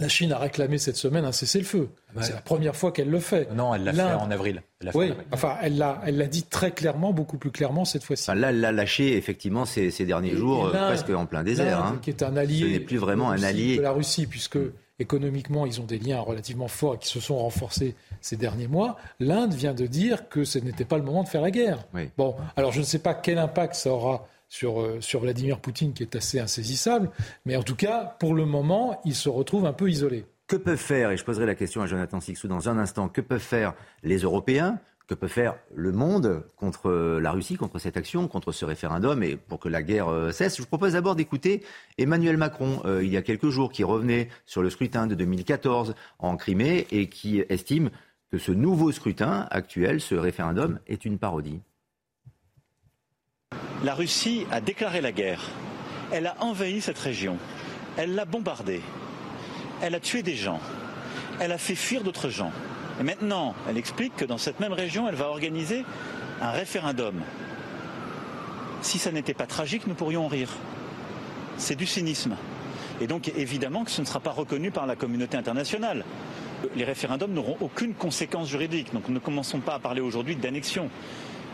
La Chine a réclamé cette semaine un cessez-le-feu. C'est la première fois qu'elle le fait. Non, elle l'a fait en avril. oui, enfin, elle l'a, elle l'a dit très clairement, beaucoup plus clairement cette fois-ci. là, elle l'a lâché effectivement ces, derniers jours, euh, presque en plein désert. Hein. Qui est un allié. Ce n'est plus vraiment un allié de la Russie, puisque économiquement, ils ont des liens relativement forts et qui se sont renforcés ces derniers mois. L'Inde vient de dire que ce n'était pas le moment de faire la guerre. Bon, alors je ne sais pas quel impact ça aura sur, euh, sur Vladimir Poutine qui est assez insaisissable. Mais en tout cas, pour le moment, il se retrouve un peu isolé. Que peuvent faire, et je poserai la question à Jonathan Sixou dans un instant, que peuvent faire les Européens que peut faire le monde contre la Russie, contre cette action, contre ce référendum et pour que la guerre euh, cesse? Je vous propose d'abord d'écouter Emmanuel Macron, euh, il y a quelques jours, qui revenait sur le scrutin de 2014 en Crimée et qui estime que ce nouveau scrutin actuel, ce référendum, est une parodie. La Russie a déclaré la guerre. Elle a envahi cette région. Elle l'a bombardée. Elle a tué des gens. Elle a fait fuir d'autres gens. Et maintenant, elle explique que dans cette même région, elle va organiser un référendum. Si ça n'était pas tragique, nous pourrions en rire. C'est du cynisme. Et donc, évidemment, que ce ne sera pas reconnu par la communauté internationale. Les référendums n'auront aucune conséquence juridique. Donc, ne commençons pas à parler aujourd'hui d'annexion.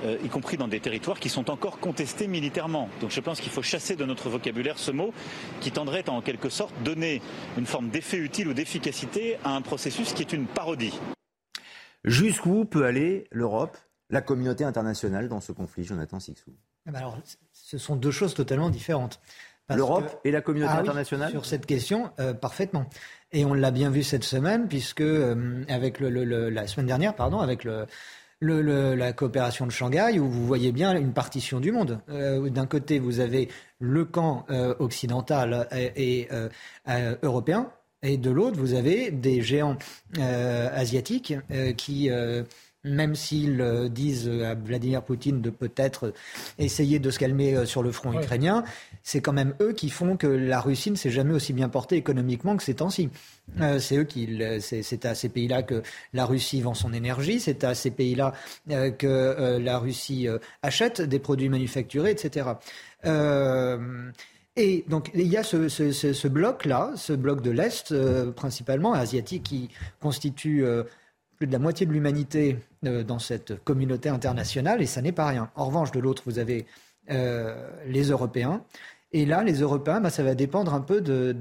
Euh, y compris dans des territoires qui sont encore contestés militairement. Donc je pense qu'il faut chasser de notre vocabulaire ce mot qui tendrait en quelque sorte donner une forme d'effet utile ou d'efficacité à un processus qui est une parodie. Jusqu'où peut aller l'Europe, la communauté internationale dans ce conflit, Jonathan Sixou? Eh ben alors, Ce sont deux choses totalement différentes. L'Europe et la communauté ah internationale? Sur cette question, euh, parfaitement. Et on l'a bien vu cette semaine, puisque euh, avec le, la semaine dernière, pardon, avec le, le, la coopération de Shanghai, où vous voyez bien une partition du monde. Euh, d'un côté, vous avez le camp euh, occidental et, euh, européen, et de l'autre, vous avez des géants asiatiques qui même s'ils euh, disent à Vladimir Poutine de peut-être essayer de se calmer euh, sur le front ukrainien, c'est quand même eux qui font que la Russie ne s'est jamais aussi bien portée économiquement que ces temps-ci. Euh, c'est eux qui, c'est à ces pays-là que la Russie vend son énergie, c'est à ces pays-là que la Russie achète des produits manufacturés, etc. Et donc il y a ce, ce bloc-là, ce bloc de l'Est, principalement asiatique, qui constitue plus de la moitié de l'humanité euh, dans cette communauté internationale, et ça n'est pas rien. En revanche, de l'autre, vous avez euh, les Européens. Et là, les Européens, bah, ça va dépendre un peu de,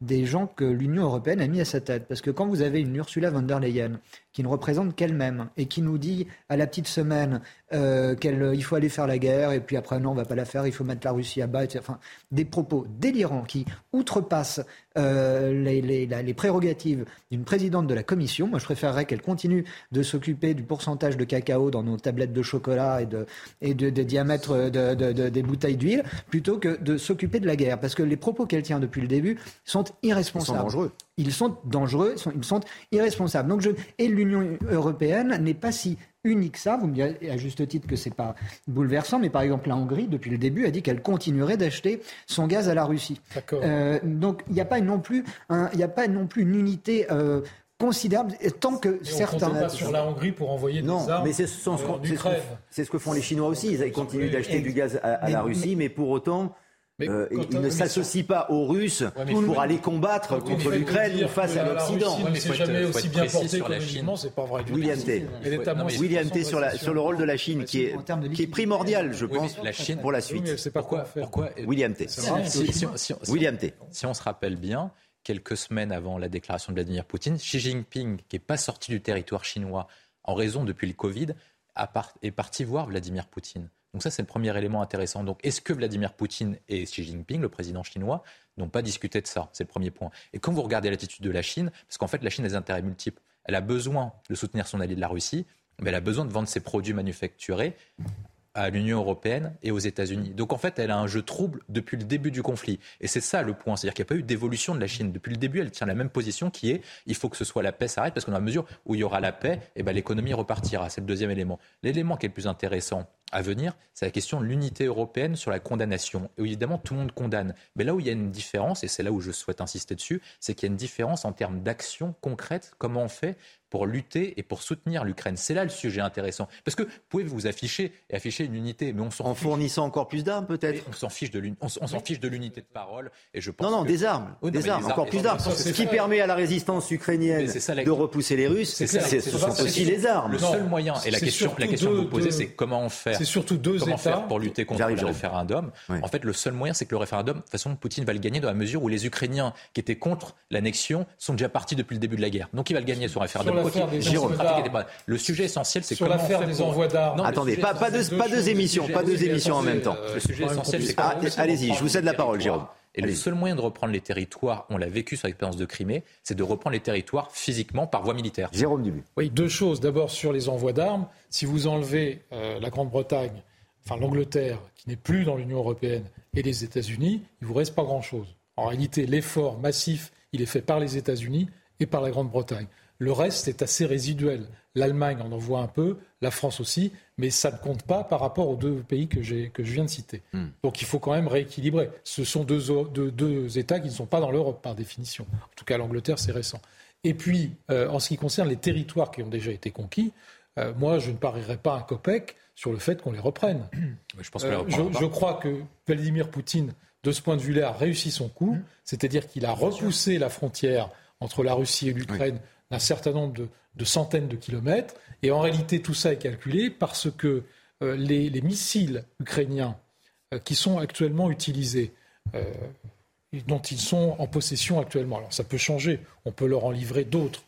des gens que l'Union européenne a mis à sa tête. Parce que quand vous avez une Ursula von der Leyen qui ne représente qu'elle-même et qui nous dit à la petite semaine euh, qu'il faut aller faire la guerre et puis après non on va pas la faire, il faut mettre la Russie à bas, enfin des propos délirants qui outrepassent euh, les, les, les, prérogatives d'une présidente de la Commission. Moi je préférerais qu'elle continue de s'occuper du pourcentage de cacao dans nos tablettes de chocolat et de et de, des diamètres de, de, des bouteilles d'huile plutôt que de s'occuper de la guerre parce que les propos qu'elle tient depuis le début sont irresponsables. Ils sont dangereux. Ils sont dangereux, ils sont, ils sont irresponsables. Donc je, et l'Union européenne n'est pas si unique ça. Vous me direz à juste titre que c'est pas bouleversant, mais par exemple la Hongrie, depuis le début, a dit qu'elle continuerait d'acheter son gaz à la Russie. Euh, donc il n'y a pas non plus, il n'y a pas non plus une unité. Euh, considérable tant que Et certains. On pas sur la Hongrie pour envoyer non, des armes mais c'est ce, en Ukraine. c'est ce que font les Chinois aussi. Ils continuent d'acheter du gaz à, à la Russie, mais, mais pour autant. Euh, ils ne s'associent pas aux Russes ouais, pour aller combattre contre l'Ukraine ou face à l'Occident. Mais c'est jamais aussi bien porté économiquement, c'est pas vrai. William T. William T. sur, la, sur le rôle de la Chine, qui est, qui est primordial, je pense, la Chine, pour la suite. Pourquoi William T. William T. Si on se rappelle bien, quelques semaines avant la déclaration de Vladimir Poutine, Xi Jinping, qui n'est pas sorti du territoire chinois en raison depuis le Covid, est parti voir Vladimir Poutine. Donc ça, c'est le premier élément intéressant. Donc est-ce que Vladimir Poutine et Xi Jinping, le président chinois, n'ont pas discuté de ça? C'est le premier point. Et quand vous regardez l'attitude de la Chine, parce qu'en fait, la Chine a des intérêts multiples. Elle a besoin de soutenir son allié de la Russie, mais elle a besoin de vendre ses produits manufacturés à l'Union européenne et aux États-Unis. Donc en fait, elle a un jeu trouble depuis le début du conflit. Et c'est ça le point. C'est-à-dire qu'il n'y a pas eu d'évolution de la Chine. Depuis le début, elle tient la même position qui est il faut que ce soit la paix s'arrête parce qu'en la mesure où il y aura la paix, eh ben, l'économie repartira. C'est le deuxième élément. L'élément qui est le plus intéressant à venir, c'est la question de l'unité européenne sur la condamnation. Et évidemment, tout le monde condamne. Mais là où il y a une différence, et c'est là où je souhaite insister dessus, c'est qu'il y a une différence en termes d'action concrète. Comment on fait pour lutter et pour soutenir l'Ukraine. C'est là le sujet intéressant. Parce que vous pouvez vous afficher et afficher une unité, mais on s'en En fournissant encore plus d'armes, peut-être On s'en fiche de l'unité de parole. Et je pense non, non, des armes. Oui, des armes, encore plus d'armes. Ce qui permet à la résistance ukrainienne de repousser les Russes, ce sont aussi les armes. Le seul moyen, et la question, la question que vous posez, c'est comment faire C'est surtout deux comment États. faire pour lutter contre le référendum En fait, le seul moyen, c'est que le référendum, de toute façon, Poutine va le gagner dans la mesure où les Ukrainiens qui étaient contre l'annexion sont déjà partis depuis le début de la guerre. Donc il va le gagner ce référendum. Le sujet essentiel, c'est sur l'affaire des envois d'armes. Attendez, pas, pas, deux, pas deux émissions, pas deux émissions en même temps. Le sujet essentiel, c'est ah, Allez-y, je vous cède la parole, Jérôme. Et le seul moyen de reprendre les territoires, on l'a vécu sur l'expérience de Crimée, c'est de reprendre les territoires physiquement par voie militaire. Jérôme Dubu. Oui, deux choses. D'abord sur les envois d'armes. Si vous enlevez euh, la Grande-Bretagne, enfin l'Angleterre, qui n'est plus dans l'Union européenne, et les États-Unis, il vous reste pas grand-chose. En réalité, l'effort massif, il est fait par les États-Unis et par la Grande-Bretagne. Le reste est assez résiduel. L'Allemagne en envoie un peu, la France aussi, mais ça ne compte pas par rapport aux deux pays que, que je viens de citer. Mm. Donc il faut quand même rééquilibrer. Ce sont deux, deux, deux États qui ne sont pas dans l'Europe par définition. En tout cas, l'Angleterre, c'est récent. Et puis, euh, en ce qui concerne les territoires qui ont déjà été conquis, euh, moi, je ne parierais pas un copec sur le fait qu'on les reprenne. *clears throat* Je, pense euh, je, je, crois que Vladimir Poutine, de ce point de vue-là, a réussi son coup, mm. c'est-à-dire qu'il a repoussé la frontière entre la Russie et l'Ukraine oui. D'un certain nombre de, de, centaines de kilomètres. Et en réalité, tout ça est calculé parce que euh, les, les, missiles ukrainiens euh, qui sont actuellement utilisés, euh, dont ils sont en possession actuellement, alors ça peut changer, on peut leur en livrer d'autres,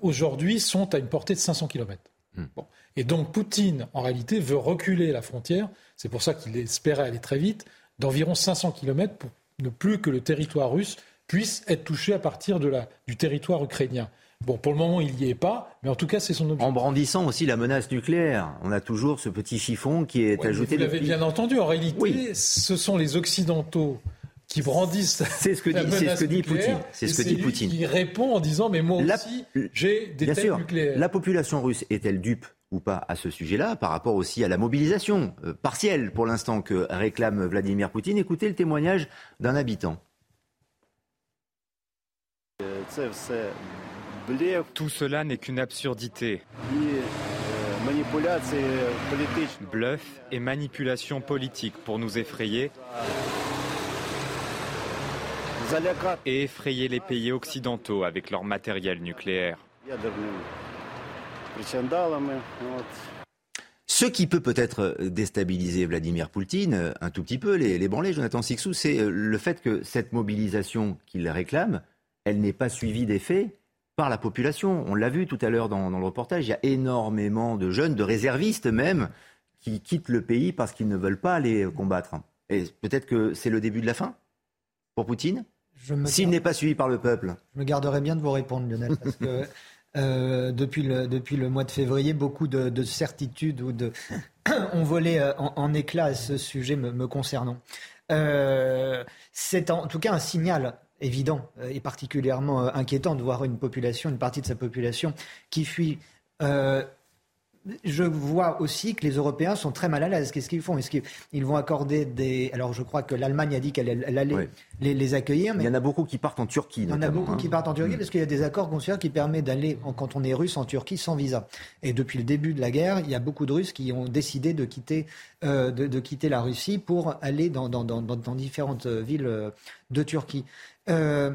aujourd'hui sont à une portée de 500 kilomètres. Mm. Bon. Et donc Poutine, en réalité, veut reculer la frontière, c'est pour ça qu'il espérait aller très vite, d'environ 500 kilomètres pour ne plus que le territoire russe puisse être touché à partir de la, du territoire ukrainien. Bon, pour le moment, il n'y est pas, mais en tout cas, c'est son objectif. En brandissant aussi la menace nucléaire. On a toujours ce petit chiffon qui est ajouté. Vous l'avez depuis... bien entendu. En réalité, oui. ce sont les Occidentaux qui brandissent c'est ce que dit, c'est ce que dit Poutine. C'est ce que dit Poutine. Qui répond en disant mais moi la, aussi j'ai des bien têtes sûr, nucléaires. La population russe est-elle dupe ou pas à ce sujet-là par rapport aussi à la mobilisation euh, partielle pour l'instant que réclame Vladimir Poutine? Écoutez le témoignage d'un habitant. Tout cela n'est qu'une absurdité. Bluff et manipulation politique pour nous effrayer. Et effrayer les pays occidentaux avec leur matériel nucléaire. Ce qui peut peut-être déstabiliser Vladimir Poutine un tout petit peu, les, les branlés, Jonathan Sixou, c'est le fait que cette mobilisation qu'il réclame, elle n'est pas suivie des faits par la population. On l'a vu tout à l'heure dans, dans, le reportage, il y a énormément de jeunes, de réservistes même, qui quittent le pays parce qu'ils ne veulent pas aller combattre. Et peut-être que c'est le début de la fin pour Poutine S'il n'est pas suivi par le peuple. Je me garderai bien de vous répondre, Lionel, parce que *laughs* euh, depuis, le, depuis le mois de février, beaucoup de, de certitudes ou de *coughs* ont volé en, en éclats à ce sujet me, me concernant. Euh, c'est en tout cas un signal évident et particulièrement inquiétant de voir une population, une partie de sa population qui fuit. Euh, je vois aussi que les Européens sont très mal à l'aise. Qu'est-ce qu'ils font? Est-ce qu'ils vont accorder des... Alors je crois que l'Allemagne a dit qu'elle allait les, accueillir. Mais... Il y en a beaucoup qui partent en Turquie. Il y en a beaucoup qui hein. partent en Turquie mm. parce qu'il y a des accords consulaires qui permettent d'aller, quand on est russe, en Turquie sans visa. Et depuis le début de la guerre, il y a beaucoup de Russes qui ont décidé de quitter, euh, de, quitter la Russie pour aller dans, dans, dans, dans différentes villes euh, de Turquie. Euh,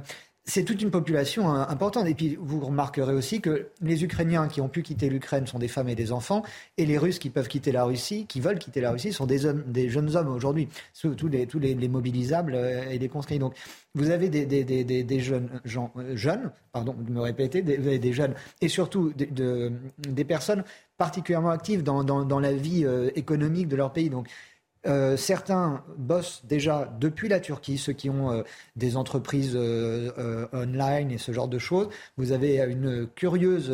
c'est toute une population hein, importante. Et puis, vous remarquerez aussi que les Ukrainiens qui ont pu quitter l'Ukraine sont des femmes et des enfants, et les Russes qui peuvent quitter la Russie, qui veulent quitter la Russie, sont des, hommes, des jeunes hommes aujourd'hui, tous les, tous les, mobilisables euh, et les conscrits. Donc, vous avez des, jeunes, gens, euh, pardon de me répéter, des, jeunes, et surtout de, des personnes particulièrement actives dans, la vie économique de leur pays. Euh, certains bossent déjà depuis la Turquie, ceux qui ont euh, des entreprises euh, online et ce genre de choses. Vous avez une curieuse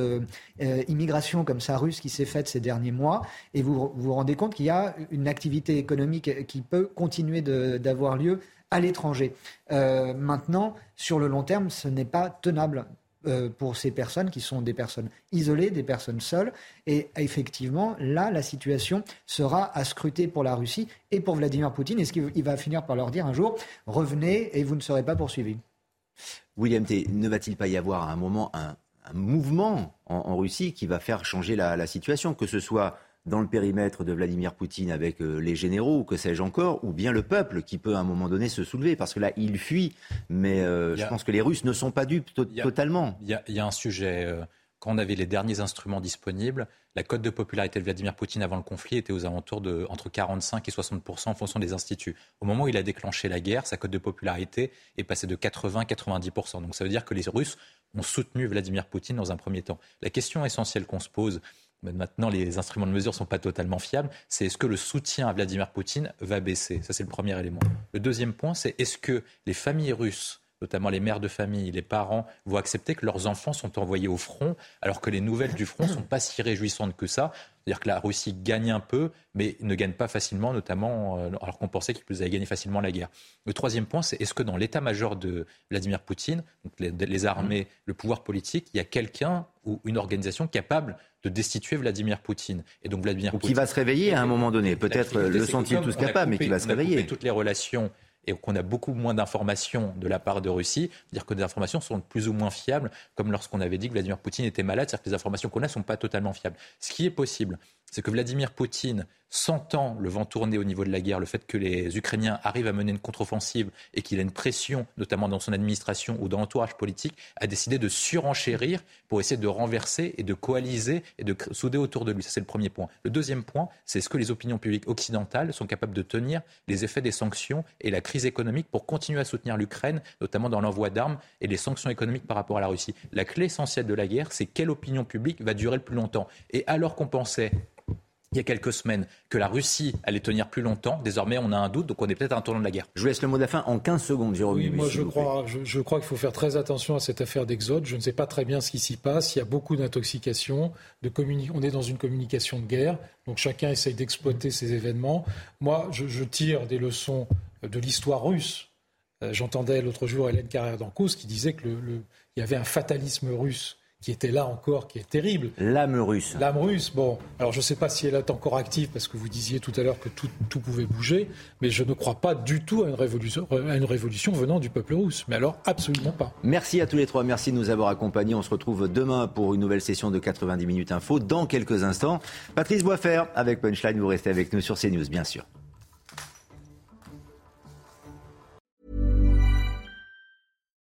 immigration comme ça russe qui s'est faite ces derniers mois et vous vous rendez compte qu'il y a une activité économique qui peut continuer d'avoir lieu à l'étranger. maintenant, sur le long terme, ce n'est pas tenable. Euh, pour ces personnes qui sont des personnes isolées, des personnes seules. Et effectivement, là, la situation sera à scruter pour la Russie et pour Vladimir Poutine. Est-ce qu'il va finir par leur dire un jour, revenez et vous ne serez pas poursuivis? William T., ne va-t-il pas y avoir à un moment un, mouvement en, Russie qui va faire changer la, la situation, que ce soit dans le périmètre de Vladimir Poutine avec euh, les généraux ou que sais-je encore, ou bien le peuple qui peut à un moment donné se soulever, parce que là, il fuit, mais euh, je pense que les Russes ne sont pas dupes totalement. Il y, a un sujet. Euh, quand on avait les derniers instruments disponibles, la cote de popularité de Vladimir Poutine avant le conflit était aux alentours de entre 45 et 60 en fonction des instituts. Au moment où il a déclenché la guerre, sa cote de popularité est passée de 80-90% Donc ça veut dire que les Russes ont soutenu Vladimir Poutine dans un premier temps. La question essentielle qu'on se pose, maintenant les instruments de mesure ne sont pas totalement fiables, c'est est-ce que le soutien à Vladimir Poutine va baisser Ça, c'est le premier élément. Le deuxième point, c'est est-ce que les familles russes notamment les mères de famille, les parents, vont accepter que leurs enfants sont envoyés au front, alors que les nouvelles du front ne sont pas si réjouissantes que ça. C'est-à-dire que la Russie gagne un peu, mais ne gagne pas facilement, notamment euh, alors qu'on pensait qu'ils allaient gagner facilement la guerre. Le troisième point, c'est est-ce que dans l'état-major de Vladimir Poutine, donc les, armées, le pouvoir politique, il y a quelqu'un ou une organisation capable de destituer Vladimir Poutine? Et donc Vladimir ou qui va se réveiller à un moment donné. Peut-être le sont-ils tous capables, mais qui va se réveiller. Toutes les relations et qu'on a beaucoup moins d'informations de la part de Russie, dire que des informations sont plus ou moins fiables, comme lorsqu'on avait dit que Vladimir Poutine était malade, c'est-à-dire que les informations qu'on a ne sont pas totalement fiables. Ce qui est possible, c'est que Vladimir Poutine, sentant le vent tourner au niveau de la guerre, le fait que les Ukrainiens arrivent à mener une contre-offensive et qu'il a une pression, notamment dans son administration ou dans l'entourage politique, a décidé de surenchérir pour essayer de renverser et de coaliser et de souder autour de lui. Ça, c'est le premier point. Le deuxième point, c'est est-ce que les opinions publiques occidentales sont capables de tenir les effets des sanctions et la crise économique pour continuer à soutenir l'Ukraine, notamment dans l'envoi d'armes et les sanctions économiques par rapport à la Russie. La clé essentielle de la guerre, c'est quelle opinion publique va durer le plus longtemps. Et alors qu'on pensait il y a quelques semaines que la Russie allait tenir plus longtemps. Désormais, on a un doute, donc on est peut-être à un tournant de la guerre. Je vous laisse le mot de la fin en 15 secondes, Jérôme. Oui, moi je crois, je, crois qu'il faut faire très attention à cette affaire d'Exode. Je ne sais pas très bien ce qui s'y passe. Il y a beaucoup d'intoxication. De on est dans une communication de guerre, donc chacun essaye d'exploiter ces événements. Moi, je, tire des leçons de l'histoire russe. Euh, j'entendais l'autre jour Hélène Carrère d'Ancos qui disait qu'il y avait un fatalisme russe qui était là encore, qui est terrible. L'âme russe. L'âme russe, bon, alors je ne sais pas si elle est encore active, parce que vous disiez tout à l'heure que tout, tout, pouvait bouger, mais je ne crois pas du tout à une, révolution, à une révolution venant du peuple russe. Mais alors, absolument pas. Merci à tous les trois, merci de nous avoir accompagnés. On se retrouve demain pour une nouvelle session de 90 minutes info, dans quelques instants. Patrice Boisfer, avec Punchline, vous restez avec nous sur CNews, bien sûr.